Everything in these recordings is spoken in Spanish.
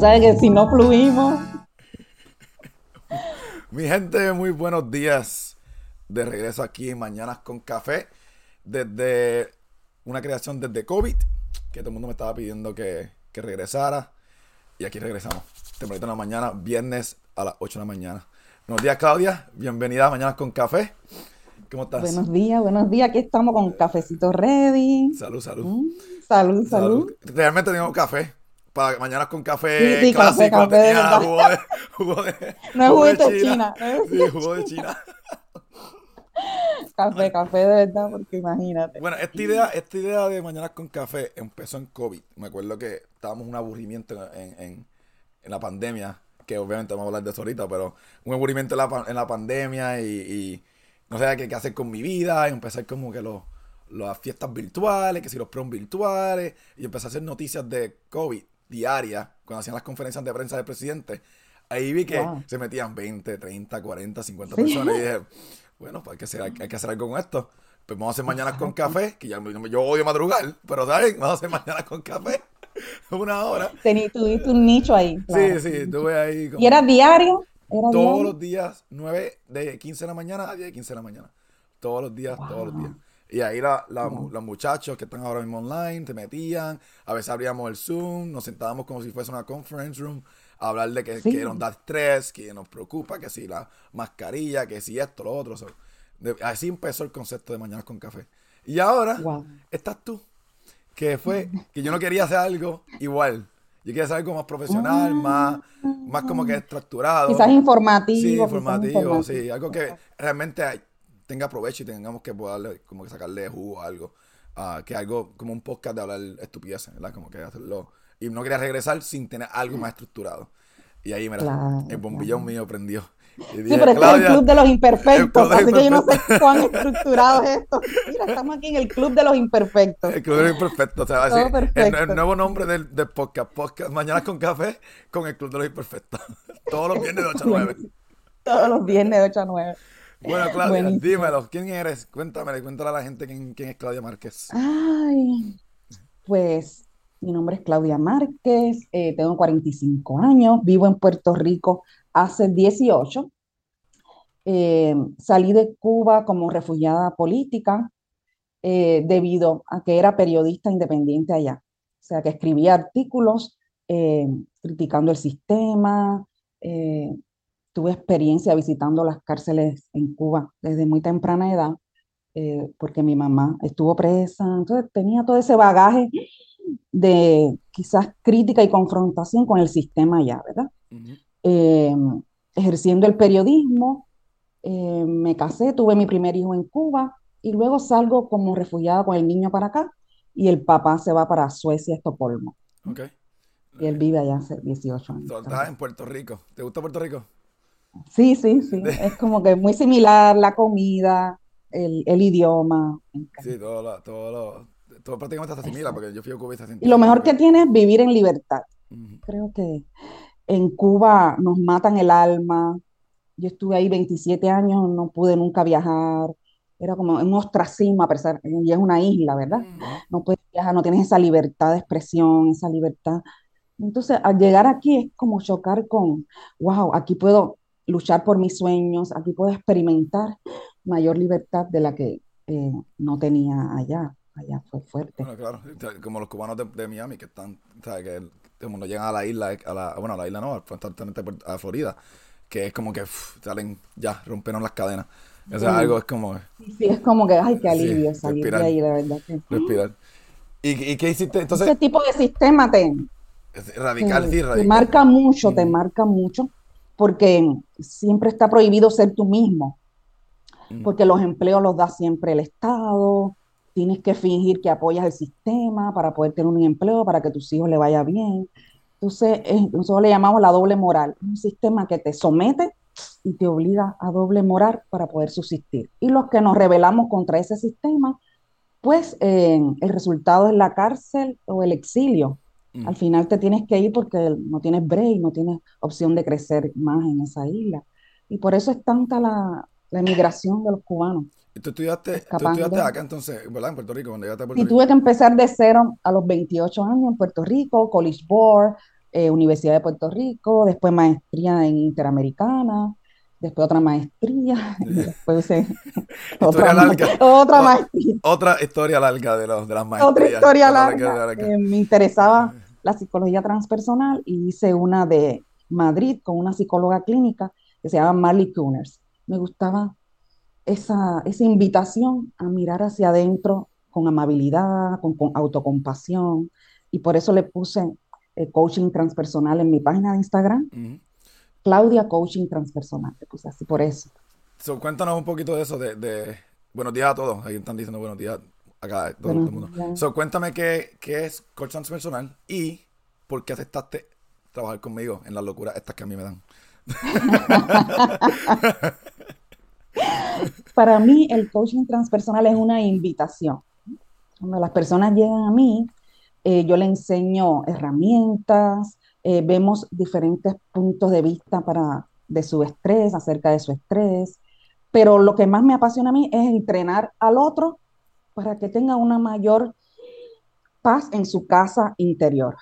sabes que si no fluimos. Mi gente, muy buenos días. De regreso aquí en Mañanas con Café. Desde una creación desde COVID, que todo el mundo me estaba pidiendo que, que regresara. Y aquí regresamos. Tempranito en la mañana, viernes a las 8 de la mañana. Buenos días, Claudia. Bienvenida a Mañanas con Café. ¿Cómo estás? Buenos días, buenos días. Aquí estamos con cafecito ready. Salud, salud. Mm, salud, salud. Realmente tenemos café. Para mañanas con café Sí, sí, café, clásico. café de tenía verdad. jugo de, jugo de, No es jugo juguito de China. no es Sí, jugo de China. Café, café de verdad, porque imagínate. Bueno, esta idea, esta idea de Mañanas con Café empezó en COVID. Me acuerdo que estábamos en un aburrimiento en, en- en la pandemia, que obviamente vamos a hablar de eso ahorita, pero un aburrimiento en la, en la pandemia y, y no sabía qué, qué hacer con mi vida. Y empecé como que los, las fiestas virtuales, que si los prom virtuales, y empecé a hacer noticias de COVID diarias cuando hacían las conferencias de prensa del presidente. Ahí vi que Wow. se metían 20, 30, 40, 50 Sí. personas y dije, bueno, pues hay que hacer, hay que hacer algo con esto. Pues vamos a hacer mañanas con café, que ya yo odio madrugar, pero ¿saben? Vamos a hacer mañanas con café. Una hora. Tení, tuviste un nicho ahí. claro. Sí, sí, estuve ahí como ¿Y era diario? ¿Era todos diario? los días, 9 de 15 de la mañana a 10 de 15 de la mañana. Todos los días, todos los días. Y ahí la- los muchachos que están ahora mismo online se metían, a veces abríamos el Zoom, nos sentábamos como si fuese una conference room, a hablar de que, Sí. que nos da estrés, que nos preocupa, que si la mascarilla, que si esto, lo otro. so, de- así empezó el concepto de Mañanas con Café. Y ahora Wow. estás tú, que fue que yo no quería hacer algo igual. Yo quería hacer algo más profesional, más, más como que estructurado. Quizás informativo. Sí, quizás informativo, informativo. sí, algo que realmente tenga provecho y tengamos que poderle, como que sacarle jugo a algo. Ah, que algo como un podcast de hablar estupideces, ¿verdad? Como que hacerlo. Y no quería regresar sin tener algo más estructurado. Y ahí, mira, Claro, el bombillón mío prendió. Y Sí, dije, pero es el "Claudia, club de los imperfectos, así que yo no sé imperfectos". cuán estructurado es esto. Mira, estamos aquí en el club de los imperfectos. El club de los imperfectos, o sea, el, nuevo nombre del, del podcast, podcast Mañana con Café, con el club de los imperfectos. Todos los viernes de 8 a 9. Todos los viernes de 8 a 9. Bueno, Claudia, Buenísimo. dímelo, ¿quién eres? Cuéntame, cuéntale a la gente quién, quién es Claudia Márquez. Ay, pues mi nombre es Claudia Márquez, eh, tengo 45 años, vivo en Puerto Rico hace 18. Eh, salí de Cuba como refugiada política eh, debido a que era periodista independiente allá. O sea, que escribía artículos eh, criticando el sistema. Tuve experiencia visitando las cárceles en Cuba desde muy temprana edad eh, porque mi mamá estuvo presa, entonces tenía todo ese bagaje de quizás crítica y confrontación con el sistema allá, ¿verdad? Ujú. Eh, ejerciendo el periodismo, eh, me casé, tuve mi primer hijo en Cuba y luego salgo como refugiada con el niño para acá y el papá se va para Suecia, Estocolmo, Ok. y él vive allá hace 18 años. Estás en Puerto Rico. ¿Te gusta Puerto Rico? Sí, sí, sí, es como que muy similar la comida, el, el idioma. Sí, todo lo, todo lo, todo prácticamente se asimila, porque yo fui a Cuba y se Y lo mejor que tiene es vivir en libertad. Creo que en Cuba nos matan el alma. Yo estuve ahí 27 años, no pude nunca viajar. Era como un ostracismo, a pesar, y es una isla, ¿verdad? No puedes viajar, no tienes esa libertad de expresión, esa libertad. Entonces, al llegar aquí es como chocar con, wow, aquí puedo luchar por mis sueños, aquí puedo experimentar mayor libertad de la que eh, no tenía allá. Allá fue fuerte. Bueno, claro, como los cubanos de, de Miami que están, ¿sabes? Que el- como no llegan a la isla, a la, bueno, a la isla no, exactamente a Florida, que es como que salen, ya, rompieron las cadenas. O sea, algo es como Sí, sí, es como que, ay, qué Sí, alivio salir de respirar. ahí, de verdad que. respirar. ¿Y, y qué hiciste? Entonces, Ese tipo de sistema te, radical, te- sí, te radical. marca mucho, te Mm. marca mucho, porque siempre está prohibido ser tú mismo, Mm. porque los empleos los da siempre el Estado, tienes que fingir que apoyas el sistema para poder tener un empleo, para que tus hijos le vaya bien. Entonces, es- nosotros le llamamos la doble moral, un sistema que te somete y te obliga a doble moral para poder subsistir. Y los que nos rebelamos contra ese sistema, pues eh, el resultado es la cárcel o el exilio. Mm. Al final te tienes que ir porque no tienes break, no tienes opción de crecer más en esa isla. Y por eso es tanta la, la emigración de los cubanos. ¿Y tú estudiaste, tú estudiaste acá entonces, ¿verdad? En Puerto Rico, cuando llegaste a Puerto Y Rico. tuve que empezar de cero a los 28 años en Puerto Rico, College Board, eh, Universidad de Puerto Rico, después maestría en Interamericana, después otra maestría, y después eh, otra, larga. otra maestría. Otra historia larga de, los, de las maestrías. Otra historia larga. Eh, me interesaba la psicología transpersonal y hice una de Madrid con una psicóloga clínica que se llama Marley Kuners. Me gustaba esa, esa invitación a mirar hacia adentro con amabilidad, con, autocompasión, y por eso le puse eh, coaching transpersonal en mi página de Instagram. Claudia Coaching Transpersonal, le puse así por eso. cuéntanos un poquito de eso, de, buenos días a todos, ahí están diciendo buenos días acá, todo, el mundo. So, cuéntame qué, qué es coach transpersonal y por qué aceptaste trabajar conmigo en las locuras estas que a mí me dan. Para mí el coaching transpersonal es una invitación. Cuando las personas llegan a mí, eh, yo le enseño herramientas, eh, vemos diferentes puntos de vista para, de su estrés, acerca de su estrés, pero lo que más me apasiona a mí es entrenar al otro para que tenga una mayor paz en su casa interior,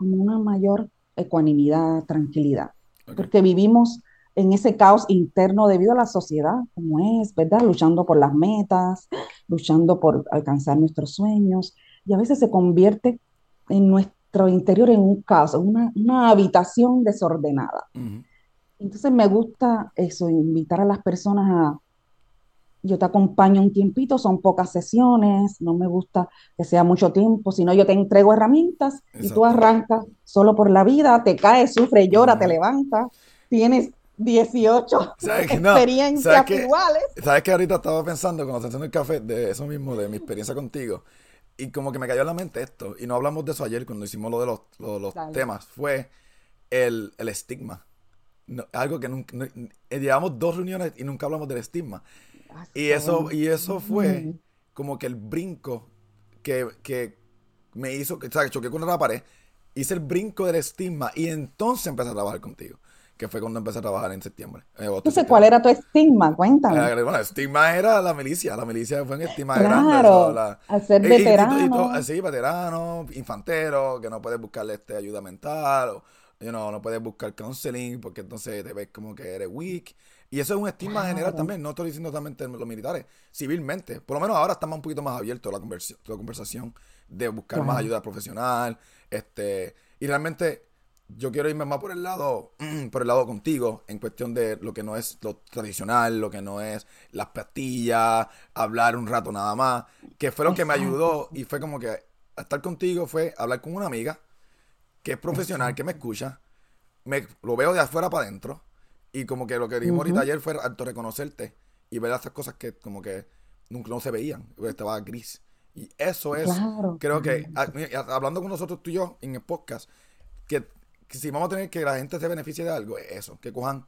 una mayor ecuanimidad, tranquilidad, porque vivimos en ese caos interno debido a la sociedad, como es, ¿verdad? Luchando por las metas, luchando por alcanzar nuestros sueños, y a veces se convierte en nuestro interior en un caos, una, una habitación desordenada. Entonces me gusta eso, invitar a las personas a, yo te acompaño un tiempito, son pocas sesiones, no me gusta que sea mucho tiempo, sino yo te entrego herramientas y tú arrancas solo por la vida, te caes, sufres, llora, te levantas, tienes 18 experiencias iguales. ¿Sabes que ahorita estaba pensando cuando estaba haciendo el café de eso mismo, de mi experiencia contigo? Y como que me cayó en la mente esto, y no hablamos de eso ayer cuando hicimos lo de los, los, temas, fue el, el estigma. algo que nunca, eh, llevamos dos reuniones y nunca hablamos del estigma. Y eso, y eso fue como que el brinco que, que me hizo, o sea, que choqué con la pared, hice el brinco del estigma y entonces empecé a trabajar contigo que fue cuando empecé a trabajar en septiembre. Entonces, ¿cuál era tu estigma? Cuéntame. Eh, bueno, estigma era la milicia. La milicia fue en estigma claro, grande. al ser veterano. sí, veterano, infantero, que no puedes buscarle este, ayuda mental, o you know, no puedes buscar counseling, porque entonces te ves como que eres weak. Y eso es un estigma general también, no estoy diciendo solamente los militares, civilmente. Por lo menos ahora estamos un poquito más abiertos a la, la conversación de buscar más ayuda profesional. este Y realmente yo quiero irme más por el lado, por el lado contigo, en cuestión de lo que no es lo tradicional, lo que no es las pastillas, hablar un rato nada más, que fue lo que me ayudó y fue como que estar contigo fue hablar con una amiga que es profesional, que me escucha, me lo veo de afuera para adentro y como que lo que dijimos ahorita ayer fue reconocerte y ver esas cosas que como que nunca no se veían, estaba gris. Y eso es, creo que, hablando con nosotros tú y yo en el podcast, que si vamos a tener que la gente se beneficie de algo, es eso, que cojan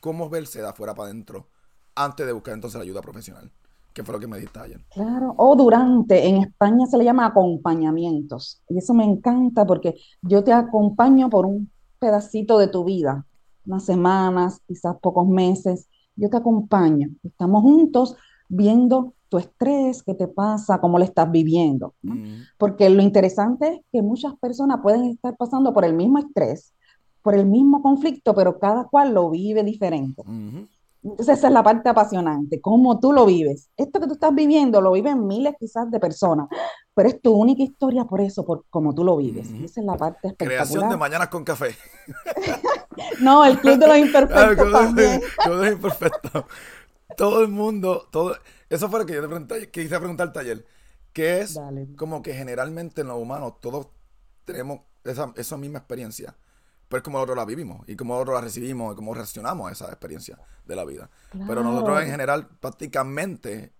cómo verse de afuera para adentro antes de buscar entonces la ayuda profesional, que fue lo que me dijiste ayer. Claro, o durante, en España se le llama acompañamientos, y eso me encanta porque yo te acompaño por un pedacito de tu vida, unas semanas, quizás pocos meses, yo te acompaño, estamos juntos viendo tu estrés, qué te pasa, cómo lo estás viviendo. Mm. Porque lo interesante es que muchas personas pueden estar pasando por el mismo estrés, por el mismo conflicto, pero cada cual lo vive diferente. Entonces esa es la parte apasionante, cómo tú lo vives. Esto que tú estás viviendo lo viven miles quizás de personas, pero es tu única historia por eso, por cómo tú lo vives. Esa es la parte espectacular. Creación de Mañanas con Café. no, el Club de los Imperfectos también. Club de los Imperfectos. Todo el mundo, todo, eso fue lo que yo te pregunté, que quise preguntar al taller. Que es como que generalmente en los humanos todos tenemos esa, esa misma experiencia. Pero es como nosotros la vivimos y como nosotros la recibimos y cómo reaccionamos a esa experiencia de la vida. Pero nosotros en general prácticamente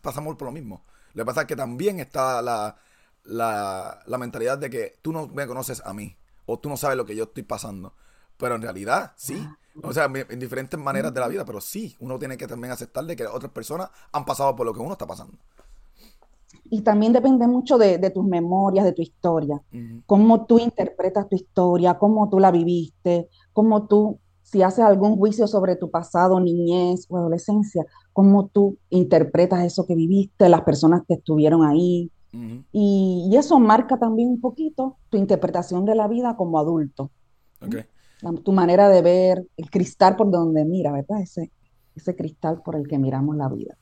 pasamos por lo mismo. Lo que pasa es que también está la, la, la mentalidad de que tú no me conoces a mí o tú no sabes lo que yo estoy pasando. Pero en realidad, sí. Ah. O sea, en diferentes maneras de la vida, pero sí, uno tiene que también aceptar de que otras personas han pasado por lo que uno está pasando. Y también depende mucho de, tus memorias, de tu historia, cómo tú interpretas tu historia, cómo tú la viviste, cómo tú, si haces algún juicio sobre tu pasado, niñez o adolescencia, cómo tú interpretas eso que viviste, las personas que estuvieron ahí. y, eso marca también un poquito tu interpretación de la vida como adulto. Tu manera de ver el cristal por donde mira, ¿verdad? Ese, ese cristal por el que miramos la vida.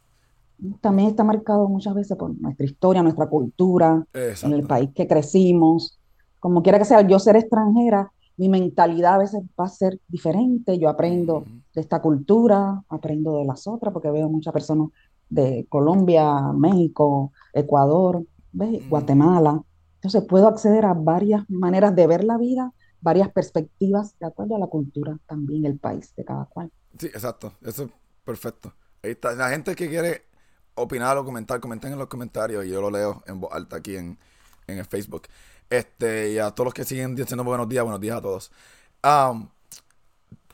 También está marcado muchas veces por nuestra historia, nuestra cultura, en el país que crecimos. Como quiera que sea, yo ser extranjera, mi mentalidad a veces va a ser diferente. Yo aprendo de esta cultura, aprendo de las otras, porque veo muchas personas de Colombia, México, Ecuador, Guatemala. Entonces puedo acceder a varias maneras de ver la vida, varias perspectivas de acuerdo a la cultura también, el país de cada cual. Sí, exacto. Eso es perfecto. Ahí está. La gente que quiere opinar o comentar, comenten en los comentarios y yo lo leo en voz alta aquí en, en el Facebook. Este, y a todos los que siguen diciendo buenos días, buenos días a todos.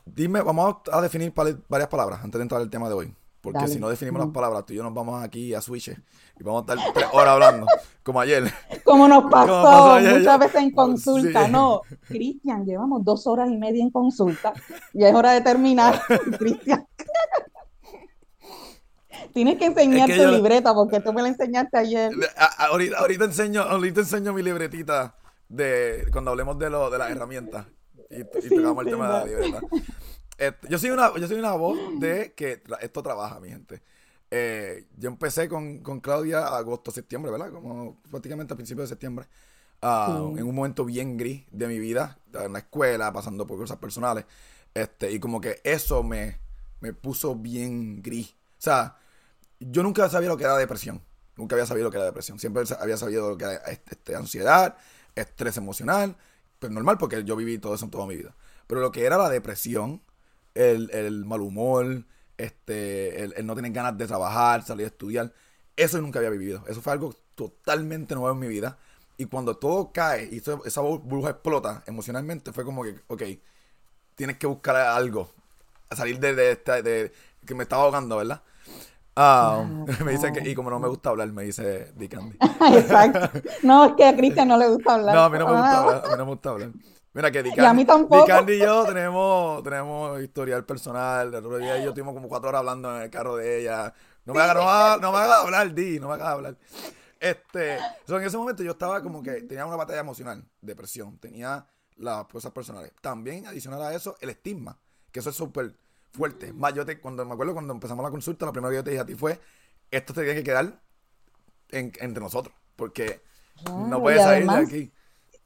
dime, vamos a definir varias palabras antes de entrar al tema de hoy. Porque si no definimos las palabras, tú y yo nos vamos aquí a Switch y vamos a estar tres horas hablando, como ayer. Como nos pasó, muchas veces en consulta. No, Cristian, llevamos dos horas y media en consulta. y es hora de terminar, Cristian. Tienes que enseñar tu libreta porque tú me la enseñaste ayer. ahorita, enseño, ahorita enseño mi libretita de cuando hablemos de, lo, de las herramientas y, tocamos el tema de la libreta. Este, yo, soy una, yo soy una voz de que esto trabaja, mi gente. Eh, yo empecé con, con Claudia agosto, septiembre, ¿verdad? Como prácticamente a principios de septiembre. Ah, en un momento bien gris de mi vida, en la escuela, pasando por cosas personales. Este, y como que eso me, me puso bien gris. O sea, yo nunca sabía lo que era depresión. Nunca había sabido lo que era depresión. Siempre había sabido lo que era este, ansiedad, estrés emocional. Pues normal, porque yo viví todo eso en toda mi vida. Pero lo que era la depresión, el, mal humor, este, el, no tener ganas de trabajar, salir a estudiar, eso yo nunca había vivido. Eso fue algo totalmente nuevo en mi vida. Y cuando todo cae y esa burbuja explota emocionalmente, fue como que, ok, tienes que buscar algo. A salir de, de, de que me estaba ahogando, ¿verdad? Ah, me dice que, y como no me gusta hablar, me dice Dick Candy. Exacto. No, es que a Cristian no le gusta hablar. No, a mí no me gusta hablar. A mí no me gusta hablar. Mira que Dick Candy, y a mí tampoco. Candy y yo tenemos, tenemos historial personal. El otro día yo tuvimos como cuatro horas hablando en el carro de ella. No me hagas no, me haga hablar, Di, no me hagas hablar. Este, en ese momento yo estaba como que tenía una batalla emocional, depresión, tenía las cosas personales. También adicional a eso, el estigma, que eso es súper fuerte. Más, yo te, cuando me acuerdo cuando empezamos la consulta, lo primero que yo te dije a ti fue, esto te tiene que quedar entre nosotros, porque no puedes salir de aquí.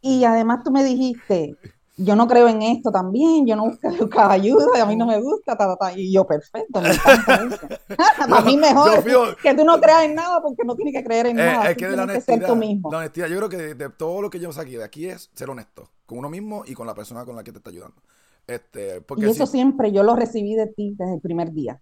Y además tú me dijiste, yo no creo en esto también, yo no busco ayuda, y a mí no me gusta, y yo, perfecto, me a mí mejor que tú no creas en nada porque no tienes que creer en eh, nada, es que de la honestidad, tú mismo. La honestidad, yo creo que de, todo lo que yo saqué de aquí es ser honesto con uno mismo y con la persona con la que te está ayudando. Este, y eso siempre yo lo recibí de ti desde el primer día.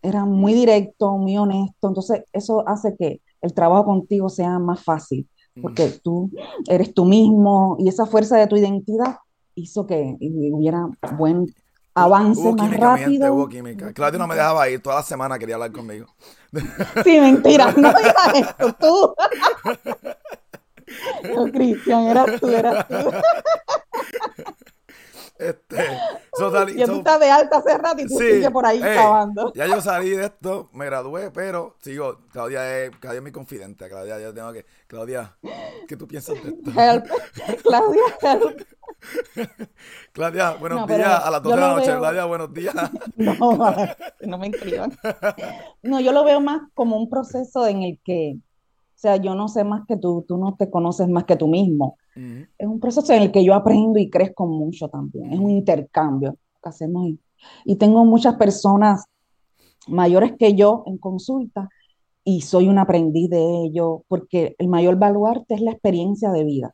Era muy directo, muy honesto. Entonces, eso hace que el trabajo contigo sea más fácil, porque tú eres tú mismo y esa fuerza de tu identidad hizo que hubiera buen avance más rápido. Hubo química. Claudio no me dejaba ir, toda la semana quería hablar conmigo. Sí, mentira, no digas esto, tú. No, Cristian, eras tú, eras tú. Este, ya tú estás de alta hace rato y tú sigues por ahí acabando. Ya yo salí de esto, me gradué, pero sigo. Claudia es, Claudia es mi confidente. Claudia, yo tengo que. Claudia, ¿qué tú piensas de esto? Claudia, Claudia, buenos días a las 2 de la noche. Claudia, buenos días. No, no me inscriban. No, yo lo veo más como un proceso en el que, o sea, yo no sé más que tú, tú no te conoces más que tú mismo. Es un proceso en el que yo aprendo y crezco mucho también. Es un intercambio que hacemos. Y, tengo muchas personas mayores que yo en consulta y soy un aprendiz de ello porque el mayor baluarte es la experiencia de vida.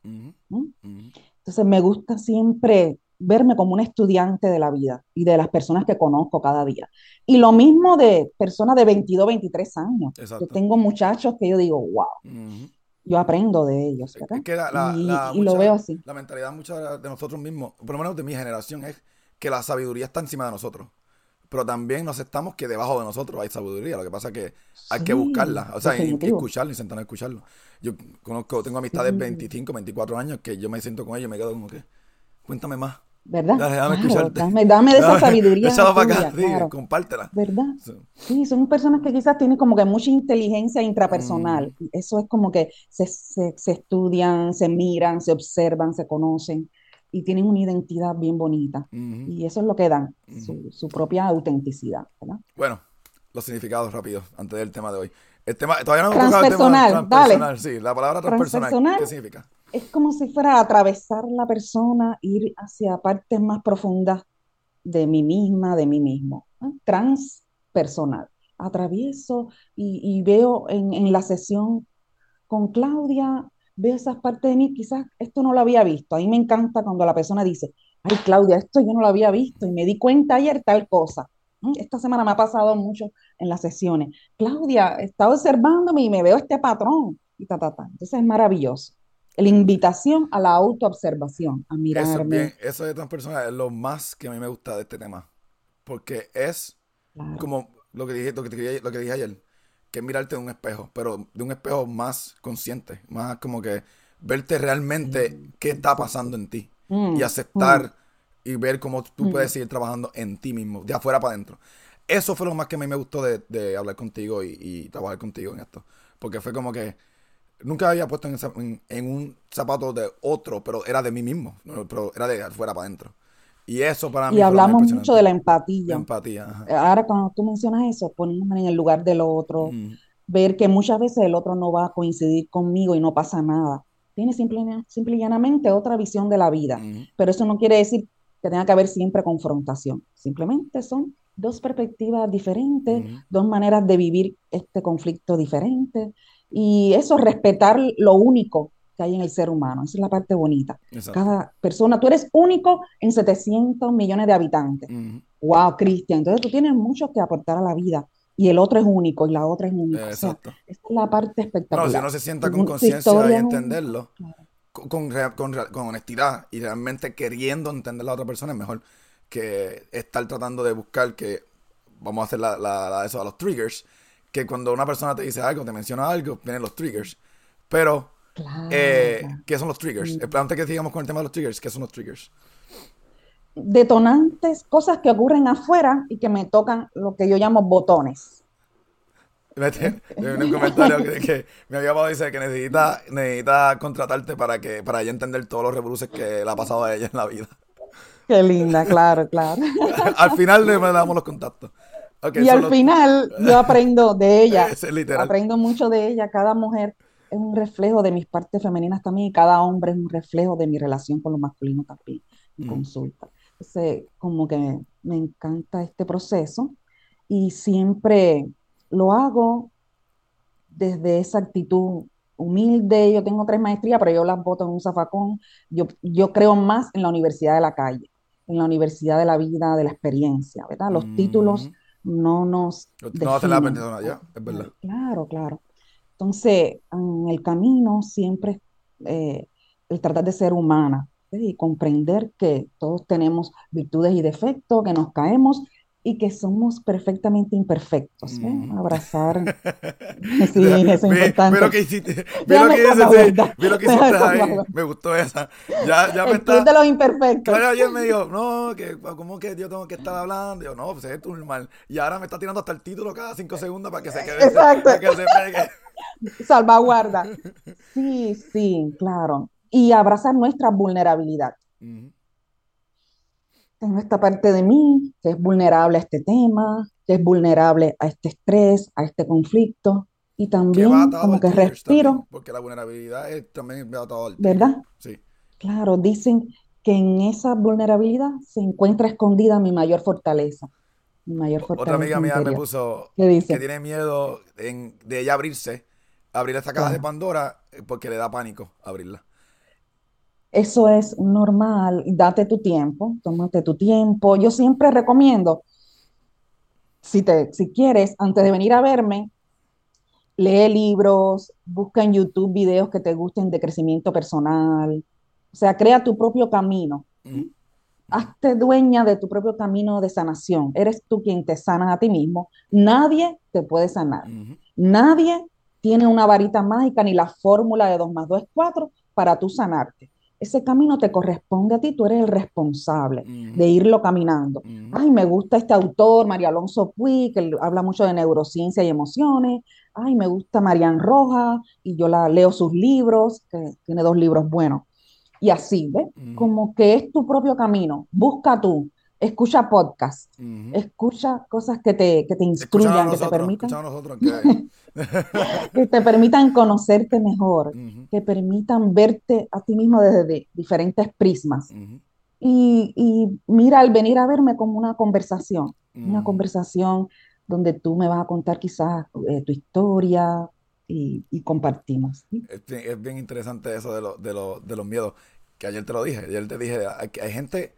Entonces me gusta siempre verme como un estudiante de la vida y de las personas que conozco cada día. Y lo mismo de personas de 22, 23 años. Yo tengo muchachos que yo digo, wow yo aprendo de ellos, y, lo veo así. La mentalidad muchas de nosotros mismos, por lo menos de mi generación, es que la sabiduría está encima de nosotros. Pero también nos aceptamos que debajo de nosotros hay sabiduría. Lo que pasa es que hay que buscarla. O sea, hay que escucharla y sentarnos a escucharlo. Yo conozco, tengo amistades de 25, 24 años que yo me siento con ellos y me quedo como que, cuéntame más. ¿Verdad? Dale, dame Claro, escucharte. dame, dame de esa sabiduría para tuya, acá, sí, claro, compártela. ¿verdad? Sí. Sí, son personas que quizás tienen como que mucha inteligencia intrapersonal. Mm, Eso es como que se, se, se estudian, se miran, se observan, se conocen y tienen una identidad bien bonita. Y eso es lo que dan, su, su propia autenticidad, ¿verdad? Bueno, los significados rápidos, antes del tema de hoy. El tema, todavía no hemos tocado el tema Transpersonal, dale. sí, la palabra transpersonal, Transpersonal ¿qué significa? Es como si fuera a atravesar la persona, ir hacia partes más profundas de mí misma, de mí mismo. Transpersonal. Atravieso y, veo en, la sesión con Claudia, veo esas partes de mí, quizás esto no lo había visto. A mí me encanta cuando la persona dice, ay Claudia, esto yo no lo había visto y me di cuenta ayer tal cosa. Esta semana me ha pasado mucho en las sesiones. Claudia, está observándome y me veo este patrón y ta, ta, ta. Entonces es maravilloso. La invitación a la autoobservación, a Eso es mirarme. bien, eso de transpersonal es lo más que a mí me gusta de este tema, porque es Claro, como lo que dije, lo que, te lo que dije ayer, que es mirarte de un espejo, pero de un espejo más consciente, más como que verte realmente qué está pasando en ti y Mm, mm, aceptar y ver cómo tú mm. puedes seguir trabajando en ti mismo, de afuera para adentro. Eso fue lo más que a mí me gustó de, de hablar contigo y, y trabajar contigo en esto, porque fue como que nunca había puesto en, en- en un zapato de otro, pero era de mí mismo, pero era de afuera para adentro. Y eso para mí Y lo más hablamos mucho de la impresionante. La empatía. empatía, ajá. Ahora cuando tú mencionas eso, ponerme en el lugar del otro, Mm, ver que muchas veces el otro no va a coincidir conmigo y no pasa nada. Tiene simple, simple y llanamente otra visión de la vida, mm, pero eso no quiere decir que tenga que haber siempre confrontación. Simplemente son dos perspectivas diferentes, mm. dos maneras de vivir este conflicto diferente y eso respetar lo único que hay en el ser humano. Esa es la parte bonita. Exacto. Cada persona, tú eres único en 700 millones de habitantes. Mm, Wow, Cristian, entonces tú tienes mucho que aportar a la vida y el otro es único y la otra es única. O sea, exacto. esa es la parte No, si espectacular. uno se sienta con conciencia y entenderlo, con, con, con honestidad y realmente queriendo entender a la otra persona, es mejor que estar tratando de buscar que, vamos a hacer la, la- la- eso a los triggers, que cuando una persona te dice algo, te menciona algo, vienen los triggers. Pero, Claro, eh. ¿qué son los triggers? Eh, Antes que sigamos con el tema de los triggers, ¿qué son los triggers? Detonantes, cosas que ocurren afuera y que me tocan lo que yo llamo botones. Vete, vi un comentario que, que mi amiga dice que necesita, necesita contratarte para que para ella entender todos los revoluces que le ha pasado a ella en la vida. Qué linda, claro, claro. Al final le damos los contactos. Ok, Y al final yo aprendo de ella, es aprendo mucho de ella. Cada mujer es un reflejo de mis partes femeninas también y cada hombre es un reflejo de mi relación con lo masculino también en Mm. consulta. Entonces, como que me, me encanta este proceso y siempre lo hago desde esa actitud humilde. Yo tengo tres maestrías, pero yo las boto en un zafacón. Yo, yo creo más en la universidad de la calle, en la universidad de la vida, de la experiencia, ¿verdad? Los títulos Ujú. No nos No hacen la persona, ya, es verdad. Claro, claro. Entonces, en el camino siempre eh, el tratar de ser humana ¿sí? y comprender que todos tenemos virtudes y defectos, que nos caemos y que somos perfectamente imperfectos. ¿eh? Ujú. Abrazar. Sí, eso es importante. lo que hiciste, Déjame que hiciste, lo que hiciste ahí, me gustó esa. Ya, ya me El está, de los imperfectos. Claro, ayer me dijo, no, que como que yo tengo que estar hablando. Yo, no, pues es normal. Y ahora me está tirando hasta el título cada cinco segundos para que se quede, Exacto. para que se pegue. Salvaguarda. Sí, sí, claro. Y abrazar nuestra vulnerabilidad. Tengo esta parte de mí que es vulnerable a este tema, que es vulnerable a este estrés, a este conflicto. Y también como que respiro, también, porque la vulnerabilidad es también va atado al. ¿verdad? Sí. Claro, dicen que en esa vulnerabilidad se encuentra escondida mi mayor fortaleza, mi mayor O- Otra fortaleza amiga mía me puso ¿Qué que tiene miedo en- de ella abrirse, abrir esta caja de. Pandora, eh, porque le da pánico abrirla. Eso es normal, date tu tiempo, tómate tu tiempo. Yo siempre recomiendo, si te, si quieres, antes de venir a verme, lee libros, busca en YouTube videos que te gusten de crecimiento personal. O sea, crea tu propio camino. Hazte dueña de tu propio camino de sanación. Eres tú quien te sana a ti mismo. Nadie te puede sanar. Nadie tiene una varita mágica ni la fórmula de 2 más 2 es 4 para tú sanarte. Ese camino te corresponde a ti, tú eres el responsable de irlo caminando. Ay, me gusta este autor, María Alonso Puig, que habla mucho de neurociencia y emociones. Ay, me gusta Marian Rojas y yo la leo sus libros, que tiene dos libros buenos. Y así, ¿ves? Como que es tu propio camino. Busca tú, escucha podcast, escucha cosas que te, que te instruyan, que te permitan que... te permitan conocerte mejor, que permitan verte a ti mismo desde de- diferentes prismas. Y, y mira, al venir a verme como una conversación, una conversación donde tú me vas a contar quizás eh, tu historia y, y compartimos. ¿sí? Es bien, es bien interesante eso de, lo- de, lo- de los miedos, que ayer te lo dije, ayer te dije, hay gente,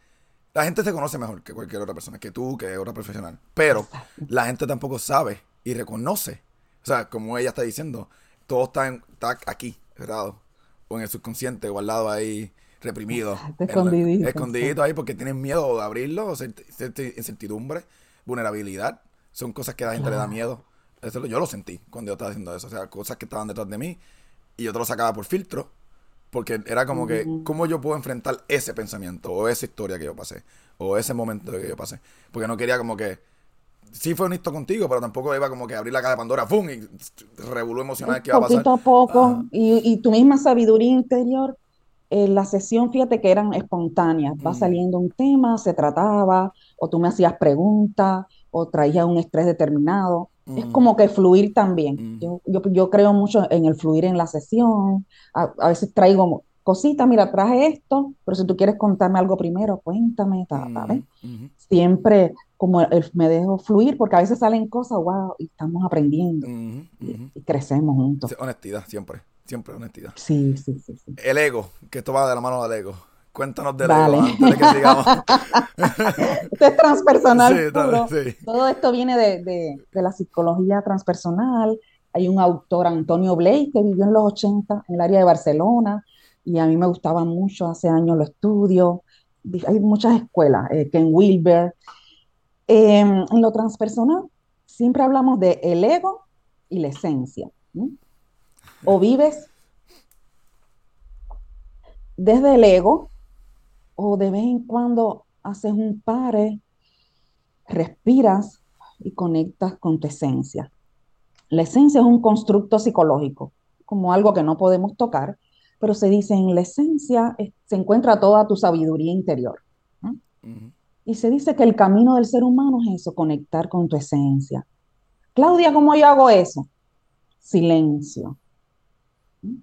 la gente se conoce mejor que cualquier otra persona, que tú, que otra profesional, pero la gente tampoco sabe y reconoce, o sea, como ella está diciendo, todo está, en- está aquí, cerrado, o en el subconsciente, guardado ahí, reprimido, escondidito, escondidito ahí porque tienen miedo de abrirlo, o incertidumbre, vulnerabilidad, son cosas que a la gente le da miedo. Eso yo lo sentí cuando yo estaba haciendo eso, o sea, cosas que estaban detrás de mí y yo te lo sacaba por filtro, porque era como que. ¿cómo yo puedo enfrentar ese pensamiento o esa historia que yo pasé o ese momento que yo pasé? Porque no quería como que, sí fue honesto contigo, pero tampoco iba como que abrir la caja de Pandora, ¡pum! y revolú emocional que iba a pasar. Poquito a poco, y, y tu misma sabiduría interior, en la sesión, fíjate que eran espontáneas, va Mm, saliendo un tema, se trataba, o tú me hacías preguntas, o traías un estrés determinado. Es mm, como que fluir también. mm, Yo, yo, yo creo mucho en el fluir en la sesión. A, a veces traigo cositas, mira, traje esto, pero si tú quieres contarme algo primero, cuéntame, ta, ta, ¿ves? mm, Siempre como el- me dejo fluir, porque a veces salen cosas, wow, y estamos aprendiendo y, crecemos juntos. Honestidad, siempre, siempre honestidad. Sí, sí, sí, sí. El ego, que esto va de la mano del ego. Cuéntanos del Vale. ego antes de que sigamos. Esto es transpersonal Sí, está- puro. sí. Todo esto viene de, de- de la psicología transpersonal. Hay un autor, Antonio Blake, que vivió en los 80 en el área de Barcelona y a mí me gustaba mucho, hace años lo estudio. Di- Hay muchas escuelas, eh, Ken Wilber. Eh, en lo transpersonal siempre hablamos de el ego y la esencia. O vives desde el ego o de vez en cuando haces un pare, respiras y conectas con tu esencia. La esencia es un constructo psicológico, como algo que no podemos tocar, pero se dice en la esencia se encuentra toda tu sabiduría interior. Y se dice que el camino del ser humano es eso, conectar con tu esencia. Claudia, ¿cómo yo hago eso? Silencio. ¿Mm?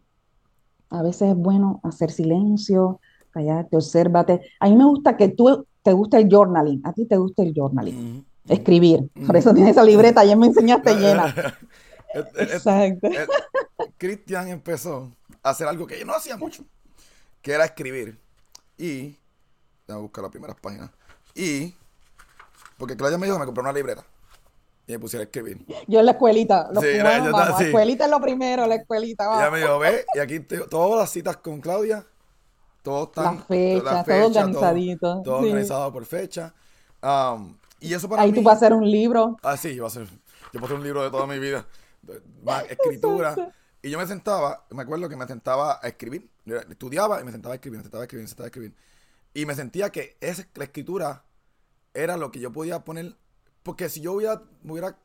A veces es bueno hacer silencio, callarte, obsérvate. A mí me gusta que tú te guste el journaling, a ti te gusta el journaling, Ujú, ujú. escribir. Por eso tienes esa libreta, ayer me enseñaste llena. Eh, eh, Exacto. eh, Cristian empezó a hacer algo que yo no hacía mucho, que era escribir. Y, déjame buscar las primeras páginas. Y, porque Claudia me dijo que me compró una libreta y me pusiera a escribir. Yo en la escuelita, los Sí, cubanos, yo vamos, sí. la escuelita es lo primero, la escuelita, Y ella vamos. me dijo, ve, y aquí te- todas las citas con Claudia, todo la todo organizadito. todo sí. organizado por fecha. Um, y eso para Ahí mí, tú vas a hacer un libro. Ah, sí, yo voy a hacer, yo hacer un libro de toda mi vida, más escritura. Y yo me sentaba, me acuerdo que me sentaba a escribir, yo estudiaba y me sentaba a escribir, me sentaba a escribir, me sentaba a escribir. Y me sentía que esa, la escritura era lo que yo podía poner, porque si yo hubiera, me hubiera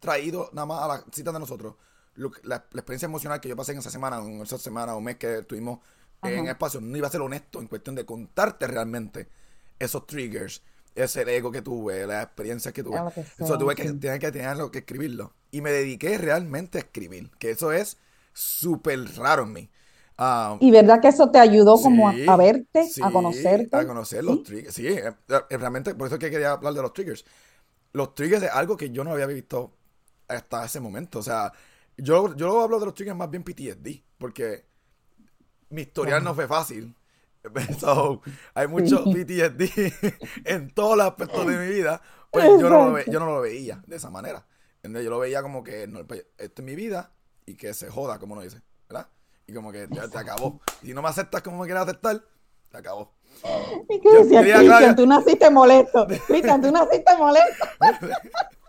traído nada más a la cita de nosotros, lo que- la, la experiencia emocional que yo pasé en esa semana, en esa semana o mes que estuvimos en espacio, no iba a ser honesto en cuestión de contarte realmente esos triggers, ese ego que tuve, las experiencias que tuve. Eso sea, tuve que tener que tenerlo que escribirlo. Y me dediqué realmente a escribir, que eso es súper raro en mí. Ah, Y verdad que eso te ayudó como a, verte, sí, a conocerte. a conocer los ¿sí? triggers. Sí, eh, eh, realmente, por eso es que quería hablar de los triggers. Los triggers es algo que yo no había visto hasta ese momento. O sea, yo, yo hablo de los triggers más bien PTSD, porque mi historial no fue fácil. So, hay mucho. PTSD en todos los aspectos de mi vida, pues yo no, lo ve- yo no lo veía de esa manera. Yo lo veía como que no, pues, esto es mi vida y que se joda, como uno dice, ¿verdad? Y como que ya te acabó. Si no me aceptas como me quieres aceptar, te acabó. ¿Y Yo decía Cristian? Tú naciste molesto. Cristian, tú naciste molesto.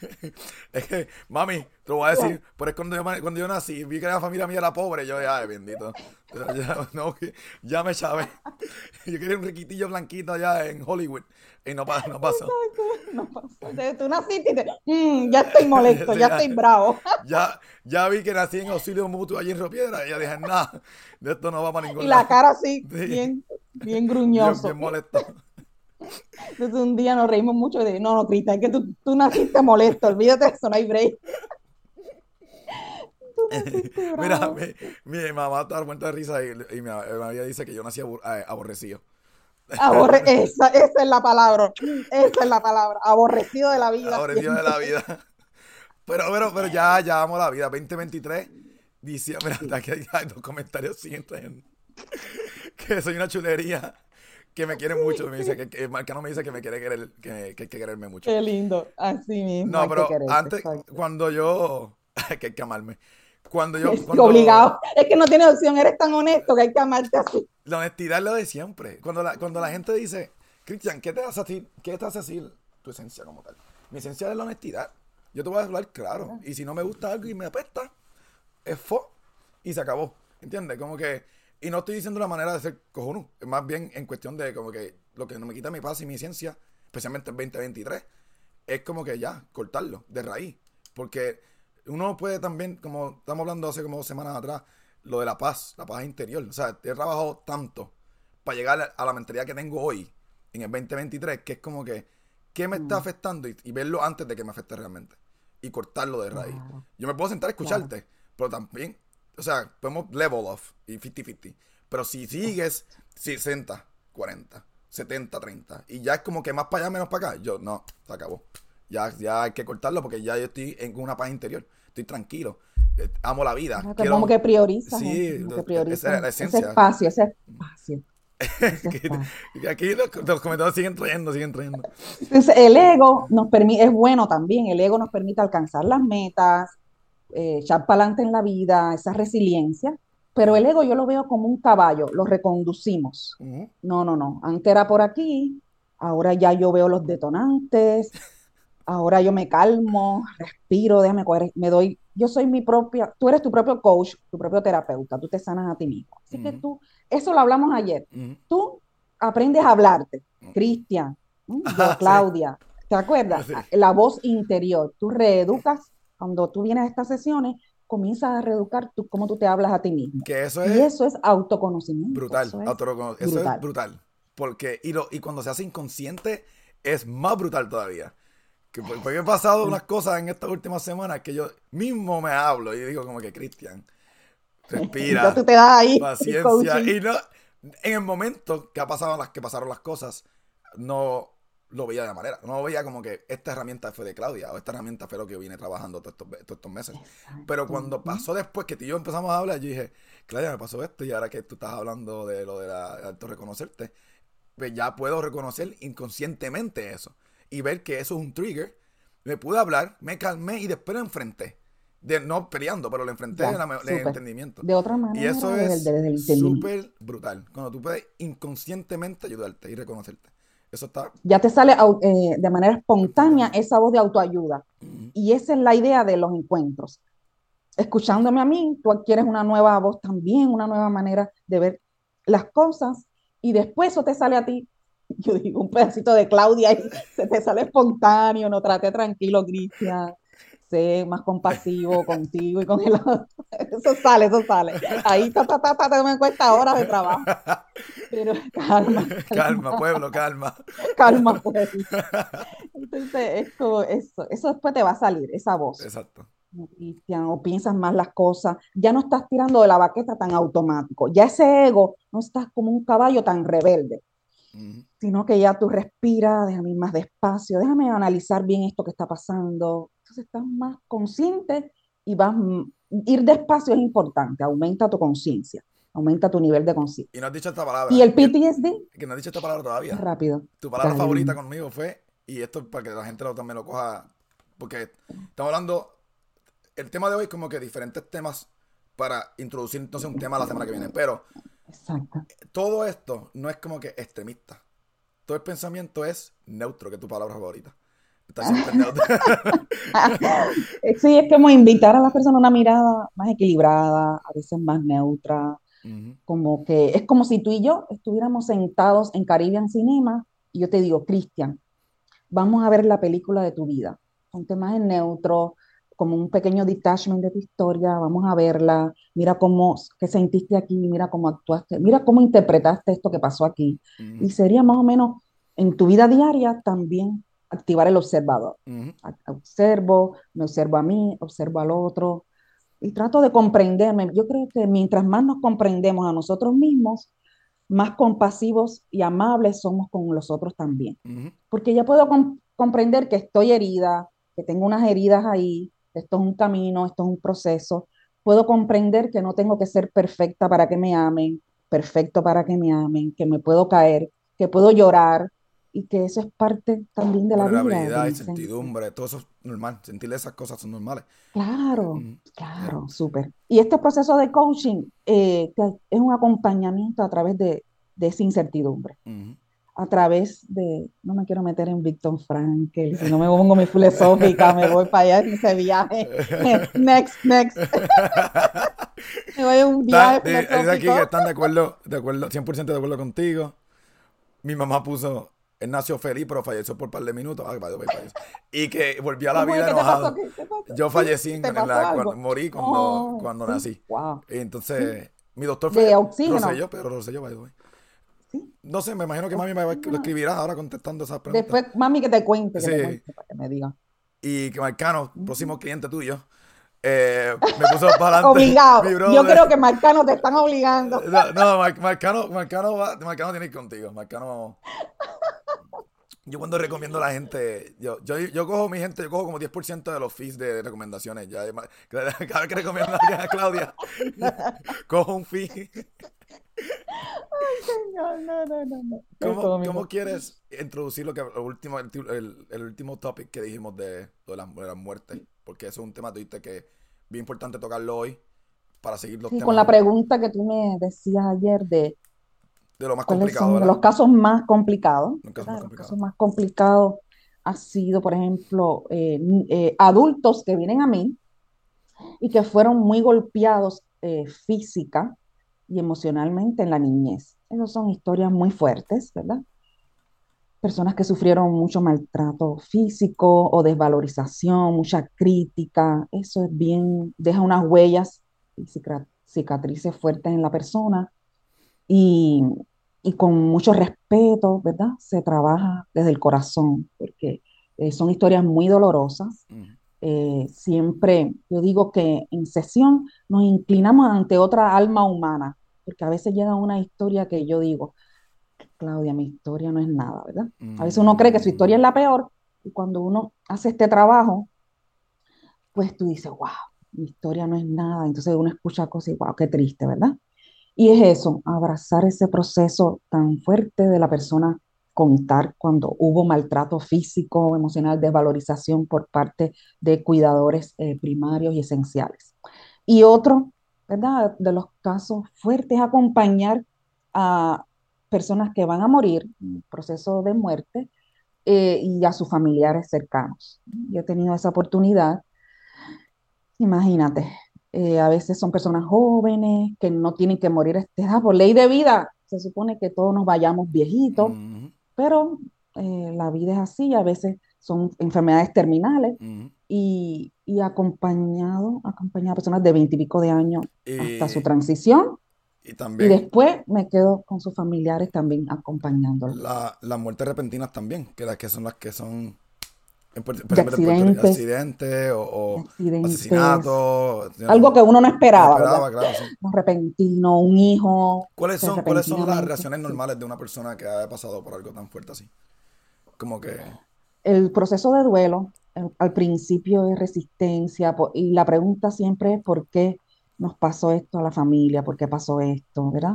es que, mami, te lo voy a decir, pero es cuando yo, cuando yo nací, vi que la familia mía era pobre, yo ay, bendito. Ya, no, ya me chavé. Yo quería un riquitillo blanquito allá en Hollywood. Y no, no pasó. No pasó. Tú naciste y te, mm, ya estoy molesto, ya, estoy bravo. Ya, ya vi que nací en auxilio mutuo allí en Ropiedra y ya dije, nada, de esto no va para ningún lado. Y la cara así, bien, bien gruñoso. Bien molesto. Entonces un día nos reímos mucho de, no, no, Cristian, es que tú, tú naciste molesto, olvídate de eso, no hay break. Mira, mi, mamá está muerta de risa y, y mi, mamá dice que yo nací eh, aborrecido. Aborre esa, esa, es la palabra, esa es la palabra, aborrecido de la vida. Aborrecido de la vida. Pero, pero, pero ya, ya amo la vida. 2023, dice, mira, aquí hay dos comentarios siguientes que soy una chulería que me quiere mucho. Me dice que, que Marcano me dice que me quiere querer, que, que que quererme mucho. Qué lindo, así mismo. No, pero antes, cuando yo, hay que amarme. Cuando yo. Es obligado. Es que no tiene opción, eres tan honesto que hay que amarte así. La honestidad es lo de siempre. Cuando la, cuando la gente dice, Cristian, ¿qué te hace decir? ¿Qué te hace decir tu esencia como tal? Mi esencia es la honestidad. Yo te voy a hablar claro. Y si no me gusta algo y me apesta, es fo. Y se acabó. ¿Entiendes? Como que y no estoy diciendo la manera de ser cojonú, más bien en cuestión de como que lo que no me quita mi paz y mi ciencia, especialmente en 2023, es como que ya, cortarlo de raíz. Porque uno puede también, como estamos hablando hace como dos semanas atrás, lo de la paz, la paz interior. O sea, he trabajado tanto para llegar a la mentalidad que tengo hoy, en el 2023, que es como que, ¿qué me está mm. afectando? Y, verlo antes de que me afecte realmente. Y cortarlo de raíz. Yo me puedo sentar a escucharte, pero también o sea, podemos level off y 50-50. Pero si sigues 60, 40, 70, 30, y ya es como que más para allá, menos para acá, yo no, se acabó. Ya, ya hay que cortarlo porque ya yo estoy en una paz interior. Estoy tranquilo. Eh, amo la vida. como que prioriza. Sí, que prioriza. Esa es la esencia. Ese espacio, ese espacio. aquí los, los, comentarios siguen trayendo, siguen trayendo. Entonces, el ego nos permite, es bueno también, el ego nos permite alcanzar las metas, eh, echar para adelante en la vida, esa resiliencia, pero el ego yo lo veo como un caballo, lo reconducimos. No, no, no, antes era por aquí, ahora ya yo veo los detonantes, ahora yo me calmo, respiro, déjame me doy, yo soy mi propia, tú eres tu propio coach, tu propio terapeuta, tú te sanas a ti mismo. Así que tú, eso lo hablamos ayer, tú aprendes a hablarte, Cristian, Claudia, ¿te acuerdas? La voz interior, tú reeducas cuando tú vienes a estas sesiones, comienzas a reeducar tú, cómo tú te hablas a ti mismo. Que eso es, y eso es autoconocimiento. Brutal, eso, es, brutal. Porque, y, lo, y cuando se hace inconsciente, es más brutal todavía. Que, porque he pasado unas cosas en estas últimas semanas que yo mismo me hablo y digo como que, Cristian, respira, tú te das ahí, paciencia. Y no, en el momento que, ha pasado las, que pasaron las cosas, no, lo veía de la manera. No lo veía como que esta herramienta fue de Claudia o esta herramienta fue lo que yo vine trabajando todos estos, meses. Pero cuando pasó después que tú y yo empezamos a hablar, yo dije, Claudia, me pasó esto y ahora que tú estás hablando de lo de la, autorreconocerte, pues ya puedo reconocer inconscientemente eso y ver que eso es un trigger. Me pude hablar, me calmé y después lo enfrenté. De, no peleando, pero lo enfrenté en, el entendimiento. De otra manera. Y eso es súper brutal. Cuando tú puedes inconscientemente ayudarte y reconocerte. Eso está. Ya te sale eh, de manera espontánea esa voz de autoayuda. Y esa es la idea de los encuentros. Escuchándome a mí, tú adquieres una nueva voz también, una nueva manera de ver las cosas. Y después eso te sale a ti. Yo digo, un pedacito de Claudia y se te sale espontáneo, no trate tranquilo, Cristian sé más compasivo contigo y con el otro. Eso sale, eso sale. Ahí ta, ta, ta, ta, me cuesta horas de trabajo. Pero calma. Calma, pueblo, calma. Calma, pueblo. Entonces, esto, eso, eso después te va a salir, esa voz. Exacto. Cristian, o piensas más las cosas, ya no estás tirando de la baqueta tan automático, ya ese ego no estás como un caballo tan rebelde, sino que ya tú respiras, déjame ir más despacio, déjame analizar bien esto que está pasando, entonces estás más consciente y vas, ir despacio es importante, aumenta tu conciencia, aumenta tu nivel de conciencia. Y no has dicho esta palabra. ¿Y el PTSD? Que no has dicho esta palabra todavía. Rápido. Tu palabra favorita conmigo fue, y esto para que la gente lo, también lo coja, porque estamos hablando, el tema de hoy es como que diferentes temas para introducir entonces un tema la semana que viene, pero Exacto. todo esto no es como que extremista. Todo el pensamiento es neutro, que es tu palabra favorita. sí, es como invitar a las personas a una mirada más equilibrada, a veces más neutra, como que es como si tú y yo estuviéramos sentados en Caribbean Cinema y yo te digo, Cristian, vamos a ver la película de tu vida, ponte más en neutro, como un pequeño detachment de tu historia, vamos a verla, mira cómo, qué sentiste aquí, mira cómo actuaste, mira cómo interpretaste esto que pasó aquí. Y sería más o menos en tu vida diaria también activar el observador. Observo, me observo a mí, observo al otro y trato de comprenderme. Yo creo que mientras más nos comprendemos a nosotros mismos, más compasivos y amables somos con los otros también. Porque ya puedo comprender que estoy herida, que tengo unas heridas ahí, esto es un camino, esto es un proceso. Puedo comprender que no tengo que ser perfecta para que me amen, perfecto para que me amen, que me puedo caer, que puedo llorar, y que eso es parte también de la vida. Vulnerabilidad y certidumbre, todo eso es normal, sentir esas cosas son normales. Claro, claro, súper. Y este proceso de coaching eh, es un acompañamiento a través de, de esa incertidumbre. A través de, no me quiero meter en Victor Frankel, si no me pongo mi filosófica, me voy para allá en ese viaje. next, next. me voy a un viaje. Es aquí que están de acuerdo, de acuerdo, 100% de acuerdo contigo. Mi mamá puso él nació feliz, pero falleció por un par de minutos. y que volvió a la vida enojado. Yo fallecí en, la, cuando, morí cuando, oh, cuando nací. Y entonces, mi doctor fue Rosselló, pero Rosselló, by ¿Sí? No sé, me imagino que mami me lo escribirá ahora contestando esas preguntas. Después, mami, que te cuente, que, te cuente para que me diga. Y que Marcano, próximo cliente tuyo, eh, me puso para adelante. Obligado. Yo creo que Marcano te están obligando. No, no Marcano, Marcano, Marcano tiene que ir contigo. Marcano. Yo cuando recomiendo a la gente, yo, yo, yo cojo mi gente, yo cojo como 10% de los fees de recomendaciones. Ya, cada vez que recomiendo a Claudia, cojo un fee. Ay, señor, no, no, no. no. ¿Cómo, ¿Cómo, quieres introducir lo que, el, último, el, el, último topic que dijimos de, de, la, de la muerte? Porque eso es un tema que es bien importante tocarlo hoy para seguir los sí, Con la pregunta que tú me decías ayer de de lo más complicado. los casos más complicados. Los casos, más, complicados ha sido, por ejemplo, eh, eh, adultos que vienen a mí y que fueron muy golpeados eh, física y emocionalmente en la niñez. Esas son historias muy fuertes, ¿verdad? Personas que sufrieron mucho maltrato físico o desvalorización, mucha crítica. Eso es bien, deja unas huellas y cicatrices fuertes en la persona. Y y con mucho respeto, ¿verdad? Se trabaja desde el corazón, porque eh, son historias muy dolorosas. Eh, siempre, yo digo que en sesión nos inclinamos ante otra alma humana, porque a veces llega una historia que yo digo, Claudia, mi historia no es nada, ¿verdad? A veces uno cree que su historia es la peor, y cuando uno hace este trabajo, pues tú dices, wow, mi historia no es nada. Entonces uno escucha cosas y, wow, qué triste, ¿verdad? Y es eso, abrazar ese proceso tan fuerte de la persona, contar cuando hubo maltrato físico, emocional, desvalorización por parte de cuidadores eh, primarios y esenciales. Y otro, ¿verdad? De los casos fuertes, acompañar a personas que van a morir proceso de muerte eh, y a sus familiares cercanos. Yo he tenido esa oportunidad. Imagínate, eh, a veces son personas jóvenes que no tienen que morir a esta edad por ley de vida. Se supone que todos nos vayamos viejitos, pero eh, la vida es así. A veces son enfermedades terminales y, y, acompañado, acompañado a personas de veintipico de años hasta su transición. Y, también, y después me quedo con sus familiares también acompañándolos. Las la muertes repentinas también, que las que son las que son de accidentes, accidente, o, asesinato. Algo que uno no esperaba. Un repentino, un hijo. ¿Cuáles son, ¿Cuáles son las reacciones normales de una persona que ha pasado por algo tan fuerte así? Como que... El proceso de duelo, al principio es resistencia, y la pregunta siempre es por qué nos pasó esto a la familia, por qué pasó esto, ¿verdad?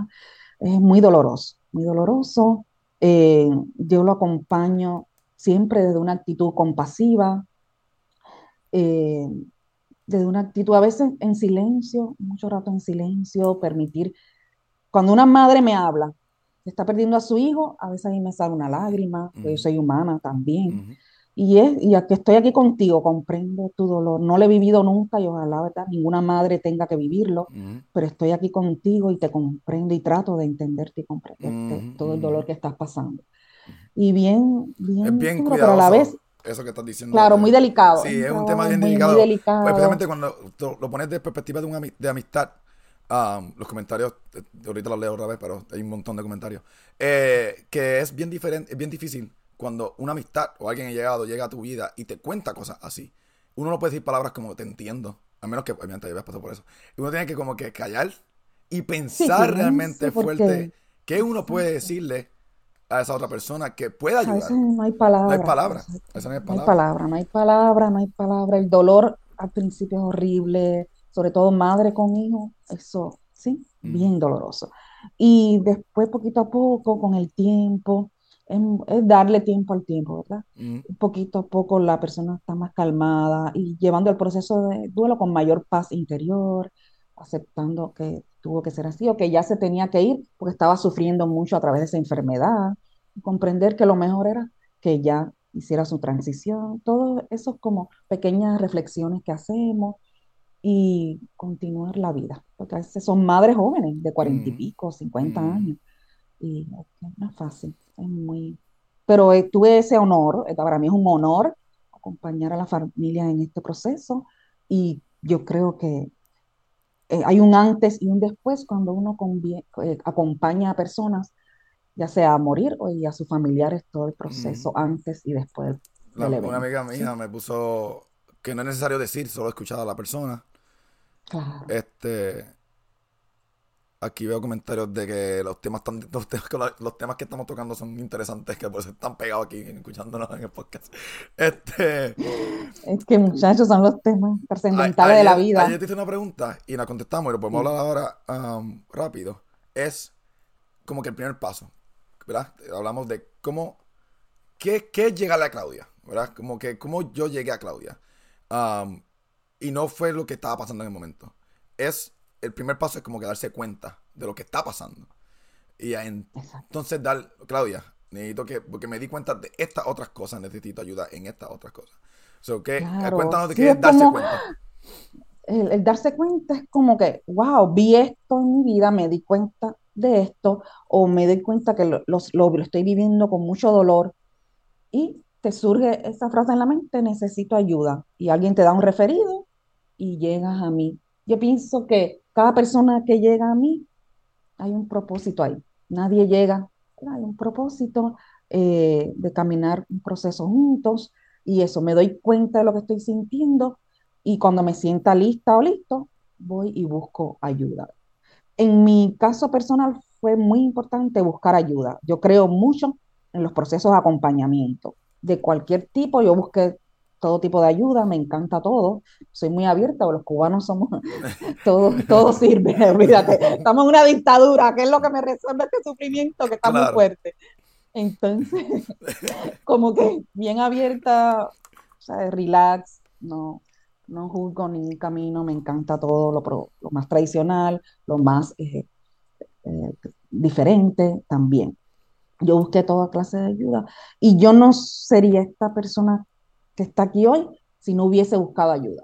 Es muy doloroso, muy doloroso. Eh, yo lo acompaño siempre desde una actitud compasiva, eh, desde una actitud a veces en silencio, mucho rato en silencio, permitir, cuando una madre me habla, está perdiendo a su hijo, a veces a mí me sale una lágrima, yo soy humana también, Y, es, y aquí estoy aquí contigo, comprendo tu dolor. No lo he vivido nunca y ojalá, ¿verdad? Ninguna madre tenga que vivirlo, pero estoy aquí contigo y te comprendo y trato de entenderte y comprenderte todo el dolor que estás pasando. Y bien, Es bien bien duro, pero a la vez, eso que estás diciendo. claro, muy de- delicado. Sí, es un tema bien muy, muy delicado. Pues, delicado. especialmente cuando tú lo pones de perspectiva de, una, de amistad. um, los comentarios, eh, ahorita los leo otra vez, pero hay un montón de comentarios. Eh, que es bien diferente, es bien difícil cuando una amistad o alguien ha llegado, llega a tu vida y te cuenta cosas así. Uno no puede decir palabras como te entiendo, a menos que obviamente hayas pasado por eso. Y uno tiene que como que callar y pensar realmente pienso, fuerte qué uno puede decirle a esa otra persona que pueda a veces ayudarlo. no hay No hay palabra, no hay no hay palabras. palabra, no hay palabra, no hay palabra. El dolor al principio es horrible, sobre todo madre con hijo, eso, sí, bien doloroso. Y después, poquito a poco, con el tiempo, es, es darle tiempo al tiempo, ¿verdad? Poquito a poco la persona está más calmada y llevando el proceso de duelo con mayor paz interior, aceptando que tuvo que ser así o que ya se tenía que ir porque estaba sufriendo mucho a través de esa enfermedad. Comprender que lo mejor era que ya hiciera su transición, todo eso es como pequeñas reflexiones que hacemos y continuar la vida, porque a veces son madres jóvenes de cuarenta y ujú, pico, cincuenta ujú, años, y no es fácil, es muy... Pero eh, tuve ese honor, eh, para mí es un honor acompañar a la familia en este proceso y yo creo que eh, hay un antes y un después cuando uno eh, acompaña a personas ya sea a morir o y a sus familiares todo el proceso antes y después La- del una amiga Sí, mía me puso que no es necesario decir, solo escuchar a la persona. claro. Este, aquí veo comentarios de que los temas tan, los temas, que la- los temas que estamos tocando son interesantes, que por eso están pegados aquí escuchándonos en el podcast. Este, Es que muchachos son los temas trascendentales de la vida. ayer te hice una pregunta y la contestamos y lo podemos Sí, hablar ahora um, rápido. Es como que el primer paso, ¿verdad? Hablamos de cómo, qué, qué es llegarle a Claudia, ¿verdad? Como que cómo yo llegué a Claudia. Um, y no fue lo que estaba pasando en el momento. Es, el primer paso es como que darse cuenta de lo que está pasando. Y en- entonces dar, Claudia, necesito que, porque me di cuenta de estas otras cosas, necesito ayuda en estas otras cosas. So, que, eh, Claro, cuéntanos de qué es es darse como cuenta. el, el darse cuenta es como que, wow, vi esto en mi vida, me di cuenta de esto, o me di cuenta que lo, lo, lo estoy viviendo con mucho dolor, y te surge esa frase en la mente, necesito ayuda, y alguien te da un referido y llegas a mí. Yo pienso que cada persona que llega a mí hay un propósito ahí. Nadie llega, hay un propósito eh, de caminar un proceso juntos y eso, me doy cuenta de lo que estoy sintiendo y cuando me sienta lista o listo, voy y busco ayuda. En mi caso personal fue muy importante buscar ayuda. Yo creo mucho en los procesos de acompañamiento de cualquier tipo. Yo busqué todo tipo de ayuda, me encanta todo. Soy muy abierta, los cubanos somos todo, todo sirve, olvídate. Estamos en una dictadura, que es lo que me resuelve este sufrimiento que está muy fuerte. Entonces, como que bien abierta, o sea, relax, no, no juzgo ningún camino, me encanta todo lo, lo más tradicional, lo más eh, eh, diferente también. Yo busqué toda clase de ayuda y yo no sería esta persona que está aquí hoy si no hubiese buscado ayuda.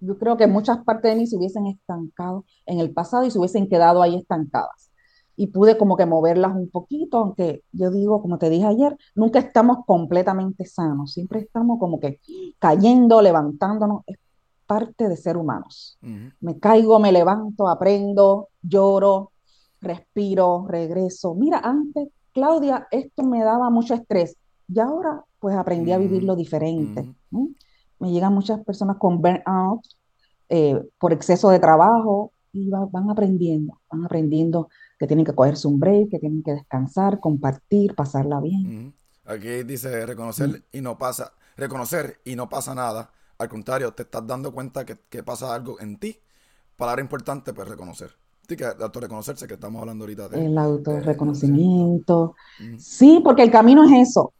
Yo creo que muchas partes de mí se hubiesen estancado en el pasado y se hubiesen quedado ahí estancadas. Y pude como que moverlas un poquito, aunque yo digo, como te dije ayer, nunca estamos completamente sanos, siempre estamos como que cayendo, levantándonos, es parte de ser humanos. Me caigo, me levanto, aprendo, lloro, respiro, regreso. Mira, antes, Claudia, esto me daba mucho estrés y ahora pues aprendí a ujú, vivirlo diferente. ujú, ¿m? Me llegan muchas personas con burnout eh, por exceso de trabajo y va- van aprendiendo, van aprendiendo que tienen que cogerse un break, que tienen que descansar, compartir, pasarla bien. ujú. Aquí dice Mm, reconocer y no pasa, reconocer y no pasa nada. Al contrario, te estás dando cuenta que, que pasa algo en ti. Palabra importante, pues reconocer. Sí, que autorreconocerse, que estamos hablando ahorita de, El de reconocimiento. autorreconocimiento. Ujú, Sí, porque el camino es eso,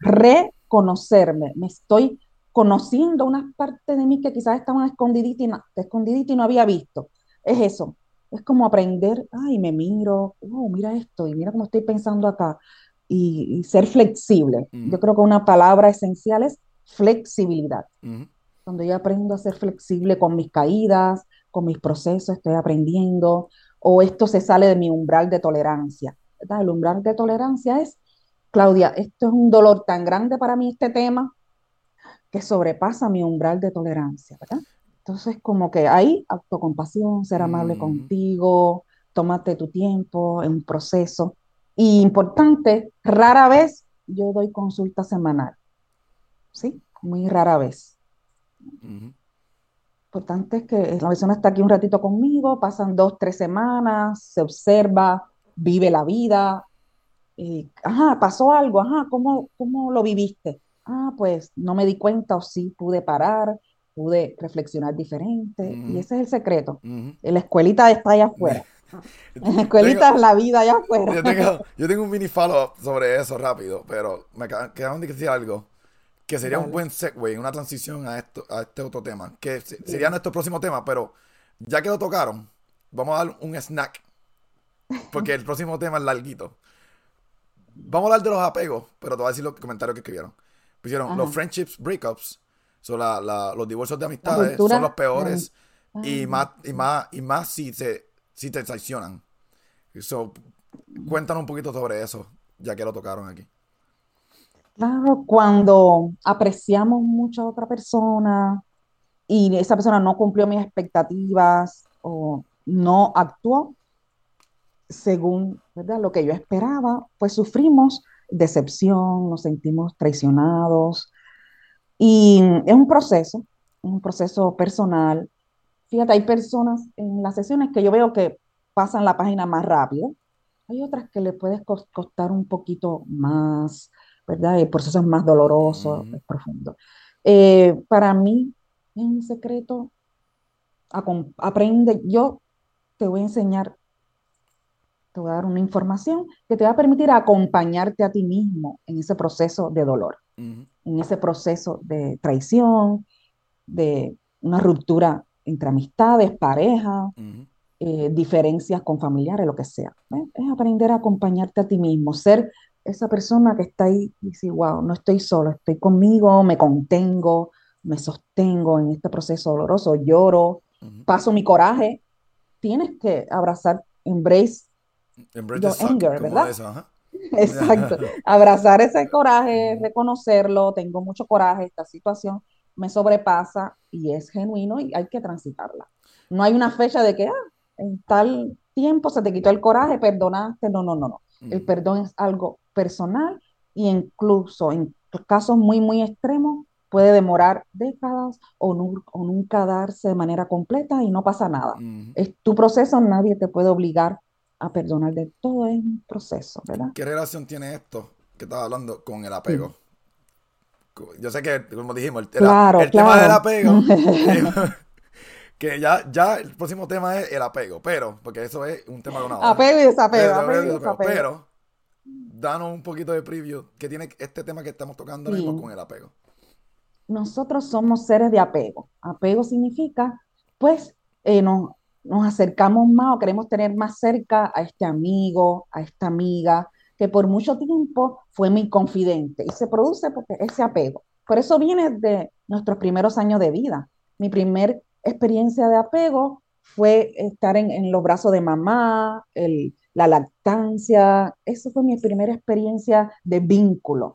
reconocerme. Me estoy conociendo unas partes de mí que quizás estaban escondiditas y no, escondiditas y no había visto. Es eso. Es como aprender, ay, me miro, oh, mira esto y mira cómo estoy pensando acá. Y, y ser flexible. Yo ujú, creo que una palabra esencial es flexibilidad. Ujú. Cuando yo aprendo a ser flexible con mis caídas, con mis procesos, estoy aprendiendo, o esto se sale de mi umbral de tolerancia. ¿verdad? El umbral de tolerancia es, Claudia, esto es un dolor tan grande para mí, este tema, que sobrepasa mi umbral de tolerancia, ¿verdad? Entonces, como que ahí, autocompasión, ser amable Ujú. contigo, tómate tu tiempo, es un proceso. Y importante, rara vez yo doy consulta semanal, ¿sí? Muy rara vez. Importante es que la persona está aquí un ratito conmigo, pasan dos, tres semanas, se observa, vive la vida. Y, ajá, pasó algo, ajá, ¿cómo, cómo lo viviste? Ah, pues no me di cuenta o sí pude parar, pude reflexionar diferente. Y Ujú. ese es el secreto. Ujú. La escuelita está allá afuera. La Tengo, escuelita es la vida allá afuera. yo tengo, yo tengo un mini follow-up sobre eso rápido, pero me acaban de decir algo que sería un buen segue, una transición a esto, a este otro tema, que se- sería nuestro próximo tema, pero ya que lo tocaron, vamos a dar un snack, porque el próximo tema es larguito. Vamos a hablar de los apegos, pero te voy a decir los comentarios que escribieron. Pusieron los friendships breakups, son la- la- los divorcios de amistades, son los peores y más, y más, y más si, se, si te traicionan. So, cuéntanos un poquito sobre eso, ya que lo tocaron aquí. Claro, cuando apreciamos mucho a otra persona y esa persona no cumplió mis expectativas o no actuó según, ¿verdad? lo que yo esperaba, pues sufrimos decepción, nos sentimos traicionados y es un proceso, es un proceso personal. Fíjate, hay personas en las sesiones que yo veo que pasan la página más rápido, hay otras que le puede cos- costar un poquito más, ¿verdad? El proceso es más doloroso, es profundo. Eh, para mí es un secreto, aprende, yo te voy a enseñar, te voy a dar una información que te va a permitir acompañarte a ti mismo en ese proceso de dolor, ujú, en ese proceso de traición, de una ruptura entre amistades, pareja, ujú, eh, diferencias con familiares, lo que sea. ¿ves? Es aprender a acompañarte a ti mismo, ser esa persona que está ahí y dice, wow, no estoy solo, estoy conmigo, me contengo, me sostengo en este proceso doloroso, lloro, ujú. paso mi coraje. Tienes que abrazar, embrace your anger, ¿verdad? Exacto. Abrazar ese coraje, reconocerlo, tengo mucho coraje, esta situación me sobrepasa y es genuino y hay que transitarla. No hay una fecha de que, ah, en tal tiempo se te quitó el coraje, perdonaste. No, no, no, no. El ujú, perdón es algo personal y incluso en casos muy, muy extremos puede demorar décadas o, nu- o nunca darse de manera completa y no pasa nada. Es tu proceso, nadie te puede obligar a perdonar de todo, es un proceso, ¿verdad? ¿Qué relación tiene esto que estaba hablando con el Sí. apego? Yo sé que, como dijimos, el, el- Claro, el tema del apego, que ya, ya el próximo tema es el apego, pero, porque eso es un tema de una hora. Apego y desapego, apego apego apego. Pero, danos un poquito de preview que tiene este tema que estamos tocando ahora mismo Sí. con el apego. Nosotros somos seres de apego. Apego significa, pues, eh, nos, nos acercamos más o queremos tener más cerca a este amigo, a esta amiga, que por mucho tiempo fue mi confidente y se produce porque ese apego. Por eso viene de nuestros primeros años de vida. Mi primer experiencia de apego fue estar en, en los brazos de mamá, el- la lactancia. Eso fue mi primera experiencia de vínculo.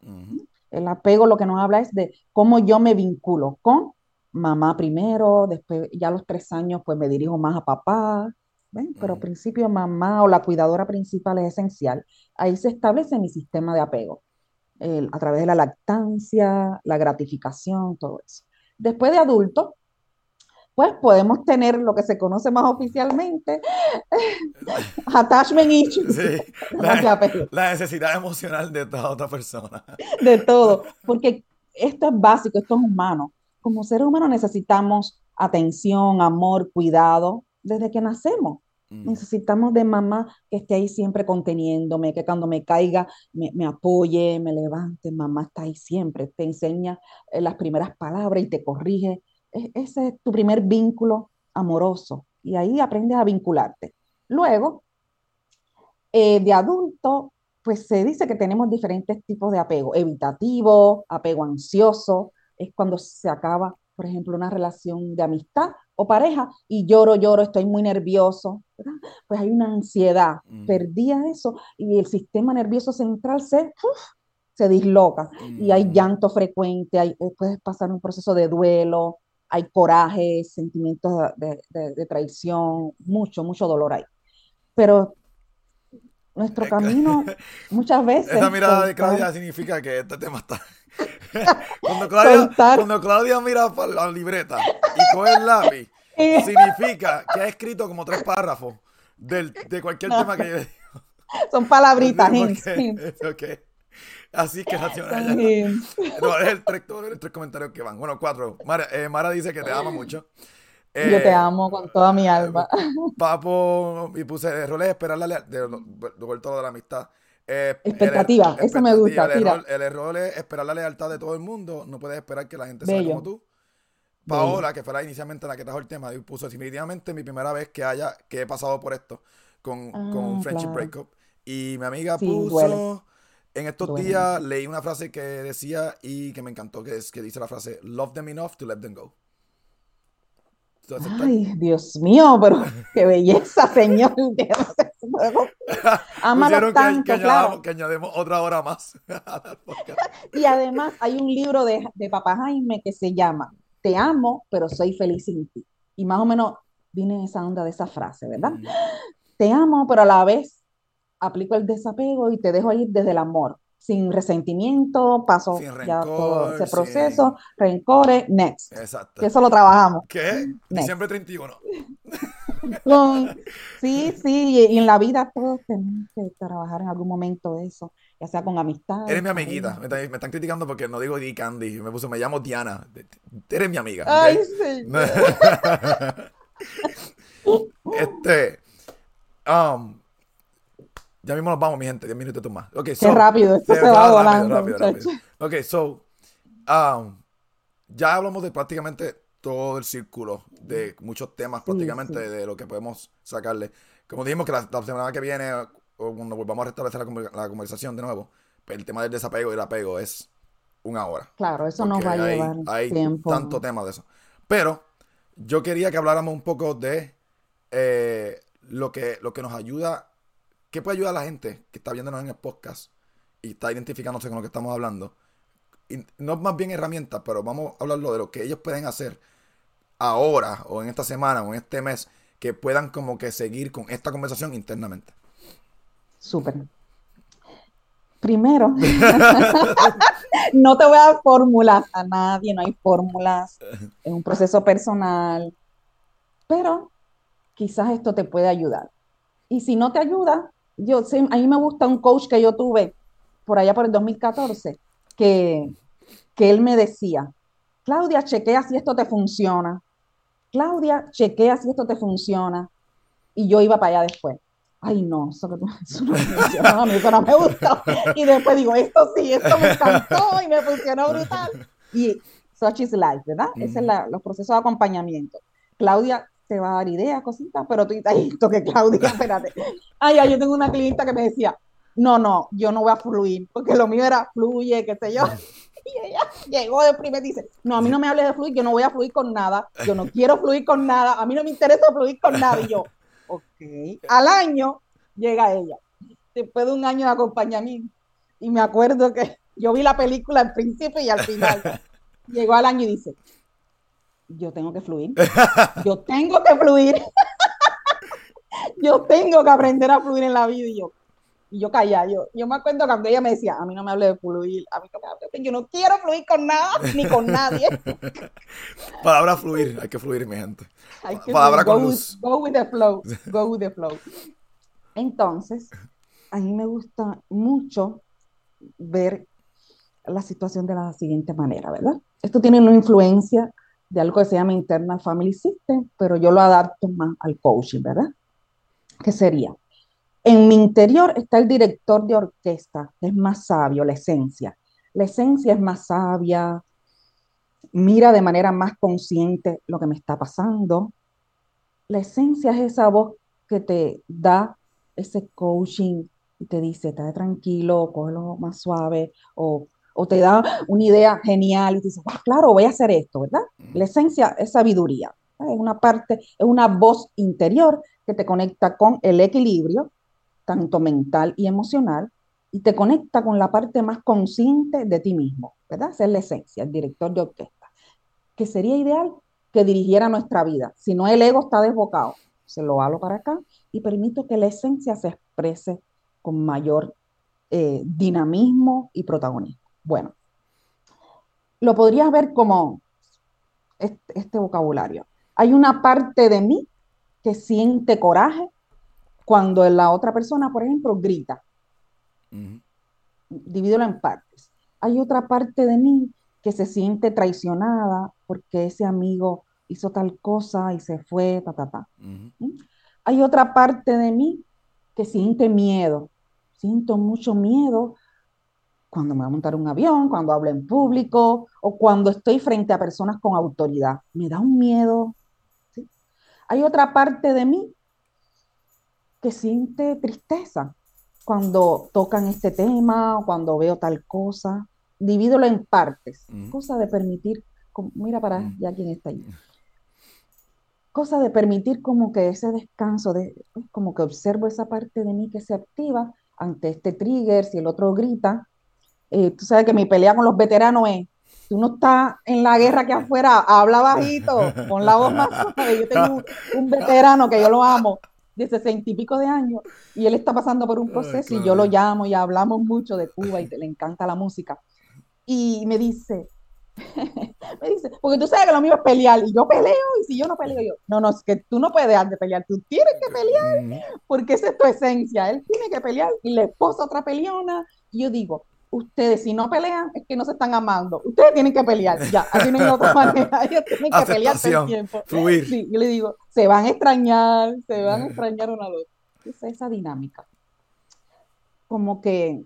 El apego lo que nos habla es de cómo yo me vinculo con mamá primero, después ya a los tres años pues me dirijo más a papá, ¿ven? Pero al principio mamá o la cuidadora principal es esencial. Ahí se establece mi sistema de apego, el- a través de la lactancia, la gratificación, todo eso. Después de adulto, pues podemos tener lo que se conoce más oficialmente, attachment issues, Sí, la necesidad emocional de toda otra persona. de todo, porque esto es básico, esto es humano. Como seres humanos necesitamos atención, amor, cuidado desde que nacemos. Necesitamos de mamá que esté ahí siempre conteniéndome, que cuando me caiga me, me apoye, me levante. Mamá está ahí siempre, te enseña eh, las primeras palabras y te corrige. E- ese es tu primer vínculo amoroso y ahí aprendes a vincularte. Luego, eh, de adulto, pues se dice que tenemos diferentes tipos de apego, evitativo, apego ansioso, es cuando se acaba, por ejemplo, una relación de amistad o pareja y lloro, lloro, estoy muy nervioso, pues hay una ansiedad, mm. perdía eso y el sistema nervioso central se, se disloca y hay mm. llanto frecuente, hay, eh, puedes pasar un proceso de duelo, hay coraje, sentimientos de, de, traición, mucho, mucho dolor ahí. Pero nuestro camino muchas veces... Esa mirada de Claudia significa que este tema está... cuando, Claudia, cuando Claudia mira la libreta y coge el lápiz, significa que ha escrito como tres párrafos del, de cualquier tema que yo digo. Son palabritas, okay. Así que nacional. no, es el tres, el tres comentarios que van. Bueno, cuatro. Mara, eh, Mara dice que te ama mucho. Yo te eh, amo con toda mi alma. Papo, y puse el rol es esperar la lealtad, de, de, todo de la amistad. Eh, expectativa, eso me gusta. El error, el error, es esperar la lealtad de todo el mundo. No puedes esperar que la gente sea como tú. Paola, que fue la inicialmente la que trajo el tema, puso definitivamente mi primera vez que haya, que he pasado por esto con, con un ah, friendship breakup. Y mi amiga puso, en estos días leí una frase que decía y que me encantó, que es que dice la frase, love them enough to let them go. Ay, Dios mío, pero qué belleza, señor. Amalo tanto, que, claro. que, añadimos otra hora más. y además hay un libro de, de Papá Jaime que se llama Te amo, pero soy feliz sin ti. Y más o menos viene esa onda de esa frase, ¿verdad? Mm. Te amo, pero a la vez aplico el desapego y te dejo ir desde el amor, sin resentimiento, paso ya todo ese proceso, rencores, next. Exacto. Que eso lo trabajamos. ¿Qué? Diciembre 31. sí, sí, y, en la vida todos tenemos que trabajar en algún momento eso, ya sea con amistad. Eres mi amiguita, me, están criticando porque no digo Di Candy, me puso, me llamo Diana, eres mi amiga. Ay, sí. este, um, ya mismo nos vamos, mi gente, 10 minutos más. Okay, so, Qué rápido, esto se, va volando. Rápido, rápido, Ok, so, um, ya hablamos de prácticamente todo el círculo, de muchos temas prácticamente, de lo que podemos sacarle. Como dijimos que la, semana que viene, o cuando volvamos a restablecer la, conversación de nuevo, pues el tema del desapego y el apego es una hora. Claro, eso nos va a llevar hay tanto tema de eso. Pero yo quería que habláramos un poco de eh, lo, que, lo que nos ayuda ¿Qué puede ayudar a la gente que está viéndonos en el podcast y está identificándose con lo que estamos hablando? Y no más bien herramientas, pero vamos a hablarlo de lo que ellos pueden hacer ahora o en esta semana o en este mes que puedan como que seguir con esta conversación internamente. Súper. Primero, no te voy a dar fórmulas a nadie, no hay fórmulas, es un proceso personal, pero quizás esto te puede ayudar. Y si no te ayuda, yo a mí me gusta un coach que yo tuve por allá por el 2014, que, que él me decía, Claudia, chequea si esto te funciona. Claudia, chequea si esto te funciona. Y yo iba para allá después. Ay, no, eso, eso no funcionó, a mí eso no me gustó. Y después digo, esto sí, esto me encantó y me funcionó brutal. Y such is life, ¿verdad? Ese es la, los procesos de acompañamiento. Claudia te va a dar ideas, cositas, pero tú dices, esto que Claudia, espérate. Ay, ay, yo tengo una clienta que me decía, no, no, yo no voy a fluir, porque lo mío era fluye, qué sé yo. Y ella llegó de primero y dice, no, a mí no me hables de fluir, yo no voy a fluir con nada, yo no quiero fluir con nada, a mí no me interesa fluir con nada. Y yo, ok. Al año llega ella, después de un año de acompañamiento. Y me acuerdo que yo vi la película al principio y al final. Llegó al año y dice, yo tengo que fluir. Yo tengo que fluir. yo tengo que aprender a fluir en la vida. Y yo, y yo calla, yo, yo me acuerdo cuando ella me decía, a mí no me hable de fluir, a mí no me hable yo no quiero fluir con nada, ni con nadie. Palabra fluir, hay que fluir, mi gente. Palabra con go With, go with the flow, go with the flow. Entonces, a mí me gusta mucho ver la situación de la siguiente manera, ¿verdad? Esto tiene una influencia de algo que se llama Internal Family System, pero yo lo adapto más al coaching, ¿verdad? ¿Qué sería? En mi interior está el director de orquesta, es más sabio, la esencia. La esencia es más sabia, mira de manera más consciente lo que me está pasando. La esencia es esa voz que te da ese coaching y te dice, está tranquilo, cógelo más suave, o o te da una idea genial y dices, ah, claro, voy a hacer esto, ¿verdad? La esencia es sabiduría, es una parte, es una voz interior que te conecta con el equilibrio, tanto mental y emocional, y te conecta con la parte más consciente de ti mismo, ¿verdad? Esa es la esencia, el director de orquesta, que sería ideal que dirigiera nuestra vida. Si no, el ego está desbocado. Se lo halo para acá y permito que la esencia se exprese con mayor eh, dinamismo y protagonismo. Bueno, lo podrías ver como este, este, vocabulario. Hay una parte de mí que siente coraje cuando la otra persona, por ejemplo, grita. Divídelo en partes. Hay otra parte de mí que se siente traicionada porque ese amigo hizo tal cosa y se fue, ta, ta, ta. ¿Mm? Hay otra parte de mí que siente miedo. Siento mucho miedo cuando me voy a montar un avión, cuando hablo en público o cuando estoy frente a personas con autoridad. Me da un miedo. Hay otra parte de mí que siente tristeza cuando tocan este tema o cuando veo tal cosa. Divídelo en partes. Cosa de permitir, mira para allá quién está ahí. Cosa de permitir como que ese descanso, de, pues, como que observo esa parte de mí que se activa ante este trigger, si el otro grita, eh, tú sabes que mi pelea con los veteranos es, tú no estás en la guerra que afuera, habla bajito, con la voz más suave. Yo tengo un, veterano que yo lo amo, de sesenta y pico de años, y él está pasando por un proceso y yo lo llamo y hablamos mucho de Cuba y le encanta la música. Y me dice, me dice, porque tú sabes que lo mío es pelear, y yo peleo, y si yo no peleo, yo, no, no, es que tú no puedes dejar de pelear, tú tienes que pelear, porque esa es tu esencia, él tiene que pelear, y la esposa otra peleona, y yo digo, ustedes si no pelean es que no se están amando. Ustedes tienen que pelear, ya, así no hay otra manera, ellos tienen que pelear todo el tiempo. Sí, yo le digo, se van a extrañar, se van a extrañar una vez. Es esa dinámica. Como que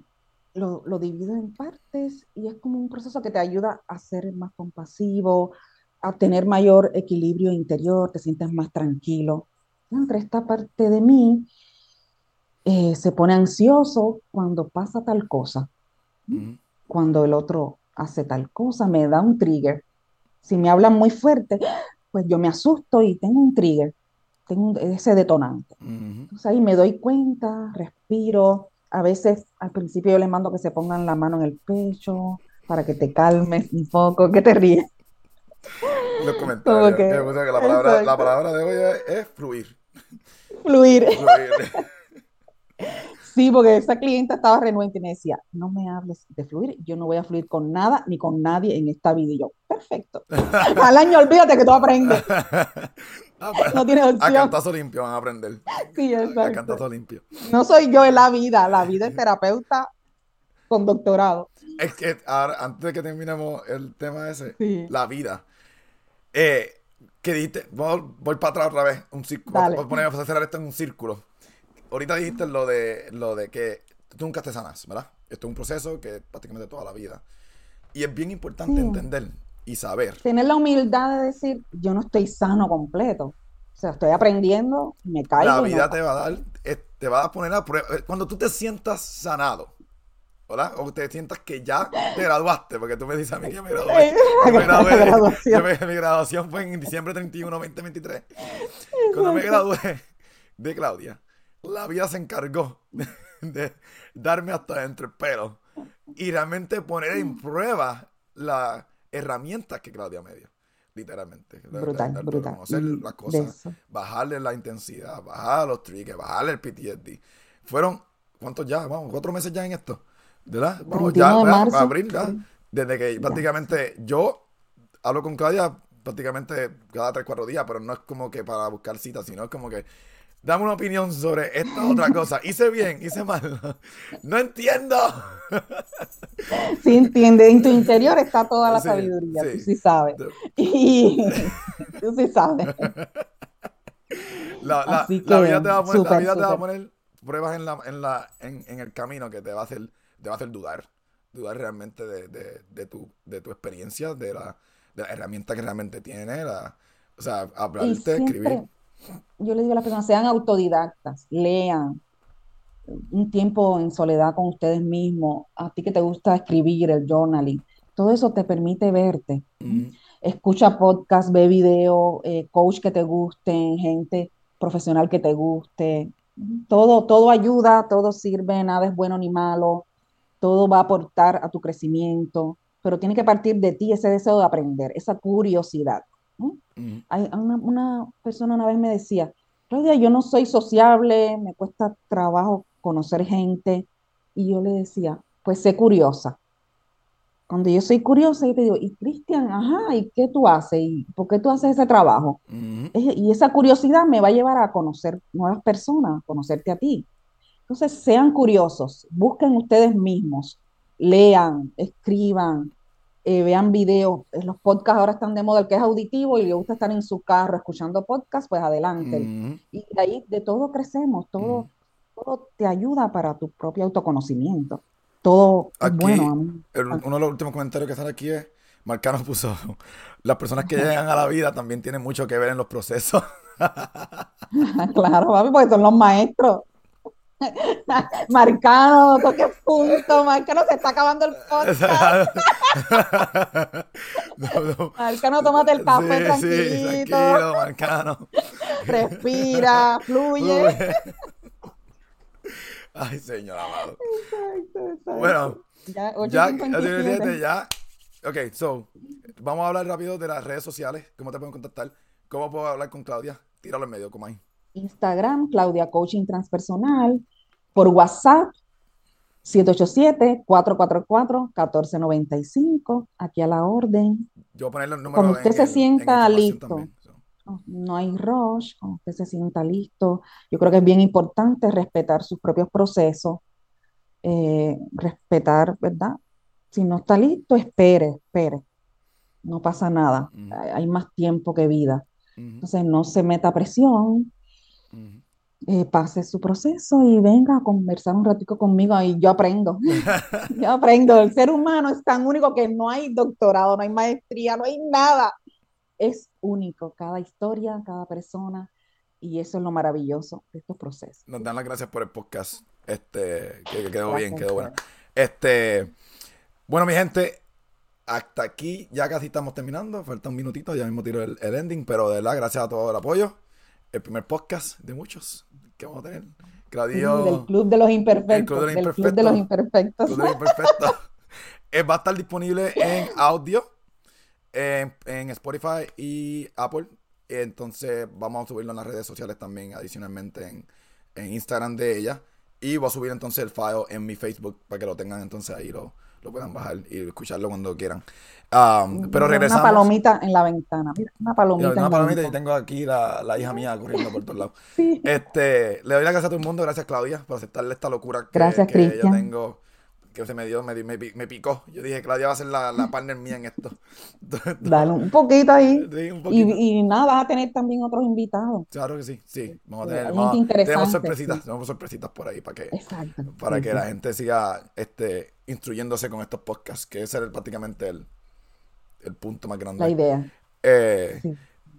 lo, lo divido en partes y es como un proceso que te ayuda a ser más compasivo, a tener mayor equilibrio interior, te sientes más tranquilo. Entre esta parte de mí eh, se pone ansioso cuando pasa tal cosa cuando el otro hace tal cosa, me da un trigger. Si me hablan muy fuerte, pues yo me asusto y tengo un trigger, tengo ese detonante. Entonces ahí me doy cuenta, respiro. A veces al principio yo les mando que se pongan la mano en el pecho para que te calmes un poco, que te ríes. Los comentarios. la, palabra, de hoy es, fluir. Fluir. fluir. Sí, porque esa clienta estaba renuente y me decía, no me hables de fluir, yo no voy a fluir con nada ni con nadie en esta vida. Y yo, perfecto. Al año olvídate que tú aprendes. Ah, pues, no tiene opción. A cantazo limpio van a aprender. Sí, exacto. A cantazo limpio. No soy yo en la vida, la vida es terapeuta con doctorado. Es que ahora, antes de que terminemos el tema ese, la vida. Eh, ¿Qué dijiste? Voy, voy, para atrás otra vez. Un círculo. Voy a poner a cerrar esto en un círculo ahorita dijiste lo de, lo de que tú nunca te sanas, ¿verdad? Esto es un proceso que prácticamente toda la vida. Y es bien importante entender y saber. Tener la humildad de decir, yo no estoy sano completo. O sea, estoy aprendiendo, me caigo. La vida te va a dar, eh, te va a poner a prueba. Eh, cuando tú te sientas sanado, ¿verdad? O te sientas que ya te graduaste, porque tú me dices a mí que me gradué. me gradué mi graduación fue en diciembre 31, 2023. Cuando me gradué de Claudia, la vida se encargó de darme hasta entre el pelo y realmente poner en prueba las herramientas que Claudia me dio. Literalmente. Brutal, brutal. Conocer las cosas, bajarle la intensidad, bajar los triggers, bajarle el PTSD. Fueron, ¿cuántos ya? Vamos, cuatro meses ya en esto. ¿Verdad? Vamos, ya, de abril, ya. Desde que prácticamente yo hablo con Claudia prácticamente cada tres, cuatro días, pero no es como que para buscar citas, sino es como que Dame una opinión sobre esta otra cosa. ¿Hice bien? ¿Hice mal? No entiendo. Sí entiende. En tu interior está toda la sabiduría. Tú sí sabes. Y tú sí sabes. La, vida te va a poner, la vida te va a poner pruebas en, la, en, la, en, en, el camino que te va a hacer, te va a hacer dudar. Dudar realmente de, de, de, tu, de tu experiencia, de la, de la herramienta que realmente tiene. La, o sea, hablarte, escribir yo le digo a las personas, sean autodidactas, lean, un tiempo en soledad con ustedes mismos, a ti que te gusta escribir, el journaling, todo eso te permite verte. Ujú. Escucha podcast, ve video, eh, coach que te gusten, gente profesional que te guste. Todo, todo ayuda, todo sirve, nada es bueno ni malo, todo va a aportar a tu crecimiento, pero tiene que partir de ti ese deseo de aprender, esa curiosidad. Hay una, una persona una vez me decía, Claudia, yo no soy sociable, me cuesta trabajo conocer gente. Y yo le decía, pues sé curiosa. Cuando yo soy curiosa, yo te digo, y Cristian, ajá, ¿y qué tú haces? ¿Y por qué tú haces ese trabajo? Es- Y esa curiosidad me va a llevar a conocer nuevas personas, a conocerte a ti. Entonces, sean curiosos, busquen ustedes mismos, lean, escriban, eh, vean videos. Eh, Los podcasts ahora están de moda, el que es auditivo y le gusta estar en su carro escuchando podcasts, pues adelante. Y de ahí de todo crecemos, todo, Ujú. todo te ayuda para tu propio autoconocimiento. Todo Aquí, bueno. el- uno de los últimos comentarios que sale aquí es, Marcano puso, las personas que llegan a la vida también tienen mucho que ver en los procesos. Claro, papi, porque son los maestros. Marcano, toque punto, Marcano, se está acabando el podcast. No, no. Marcano, tómate el café Sí, sí, tranquilito, tranquilo, Marcano. respira, fluye. Ay, señor amado. Exacto, exacto. Bueno, ya, ya, 8:57. ya. Ok, so, vamos a hablar rápido de las redes sociales. ¿Cómo te pueden contactar? ¿Cómo puedo hablar con Claudia? Tíralo en medio, como ahí. Instagram, Claudia Coaching Transpersonal, por WhatsApp, 787-444-1495, aquí a la orden. Yo voy a ponerle el número Cuando usted en se el- en sienta listo. también, so. No, hay rush, cuando usted se sienta listo. Yo creo que es bien importante respetar sus propios procesos, eh, respetar, ¿verdad? Si no está listo, espere, espere. No pasa nada. Hay hay más tiempo que vida. Entonces, no se meta presión. Eh, pase su proceso y venga a conversar un ratico conmigo y yo aprendo. Yo aprendo. El ser humano es tan único que no hay doctorado, no hay maestría, no hay nada. Es único, cada historia, cada persona, y eso es lo maravilloso de estos procesos. Nos dan las gracias por el podcast. Este, que, que quedó bien, Gracias, quedó bueno. Este, bueno, mi gente, hasta aquí ya casi estamos terminando. Falta un minutito, ya mismo tiro el, el ending, pero de verdad, gracias a todo el apoyo. El primer podcast de muchos que vamos a tener. Claudio, del Club de los Imperfectos, Club de los del Club de los Imperfectos. Imperfectos. Club. Eh, va a estar disponible en audio, en, en Spotify y Apple. Entonces vamos a subirlo en las redes sociales también, adicionalmente en, en Instagram de ella. Y voy a subir entonces el file en mi Facebook para que lo tengan entonces ahí, lo, lo puedan bajar y escucharlo cuando quieran. Um, pero Una regresamos. palomita en la ventana, mira, una palomita en una la palomita y tengo aquí la, la hija mía corriendo por todos lados. Sí. Este, le doy las gracias a todo el mundo, gracias Claudia por aceptarle esta locura que, Gracias, que yo tengo, que se me dio, me, me, me picó. Yo dije, Claudia va a ser la, la partner mía en esto. Dale un poquito ahí. Sí, un Y, poquito. y nada, vas a tener también otros invitados. Claro que sí, sí. Vamos a tener, vamos tenemos sorpresitas, sí. tenemos sorpresitas por ahí para que, Exacto. para que la gente siga este, instruyéndose con estos podcasts, que ese es el- prácticamente el, el punto más grande. La idea. Eh, Sí.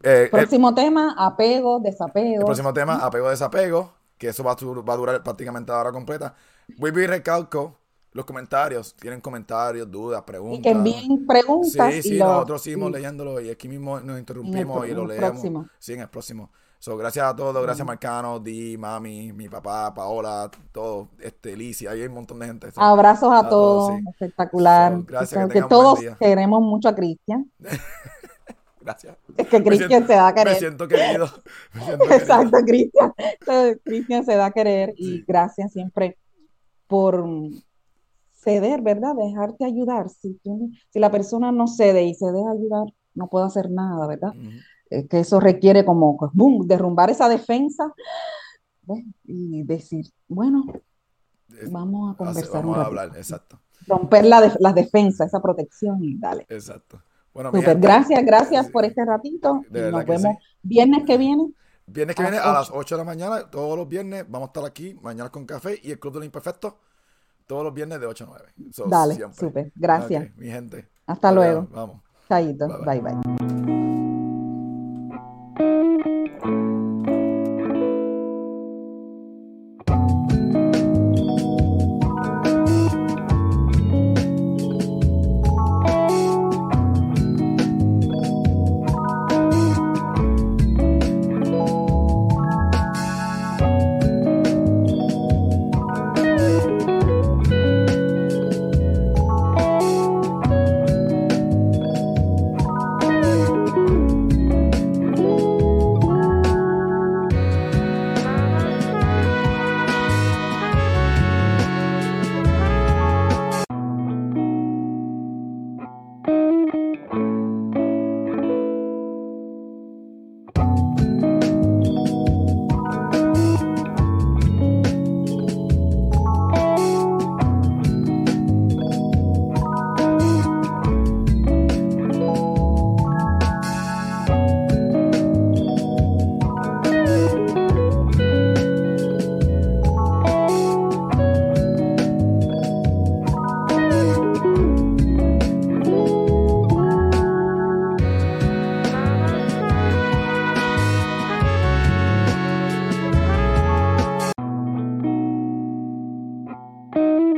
eh, el- Próximo tema, apego, desapego. El próximo tema, apego desapego, que eso va a, va a durar prácticamente la hora completa. Vuelvo y recalco los comentarios. Tienen comentarios, dudas, Y preguntas. que envíen preguntas Sí, y sí, lo- nosotros seguimos y- leyéndolo y aquí mismo nos el, interrumpimos y en lo el leemos. próximo. Sí, en el próximo. So, gracias a todos, gracias Marcano, Di, Mami, mi papá, Paola, todo, este, Licia, ahí hay un montón de gente. So, Abrazos a a todos, todos, sí. espectacular. So, gracias, que que todos queremos mucho a Cristian. gracias. Es que Cristian se da a me querer. siento querido. Me siento querido. Exacto, Cristian. Cristian se da a querer y gracias siempre por ceder, ¿verdad? Dejarte ayudar. Si, tú- si la persona no cede y se deja ayudar, no puedo hacer nada, ¿verdad? Que eso requiere como, pues, boom, derrumbar esa defensa ¿ves? y decir, bueno, vamos a conversar vamos un a hablar, exacto. Romper la def- las defensas, esa protección y dale. Exacto. Bueno, gente, gracias, gracias sí, por este ratito de nos que sí. vemos viernes que viene. Viernes que A viene a las ocho. 8 de la mañana, todos los viernes, vamos a estar aquí, mañana con café y el Club de los Imperfectos, todos los viernes de 8 a 9. So, Dale, súper, gracias. Ok, mi gente. Hasta luego. vemos, Vamos. Chaito, bye. bye bye.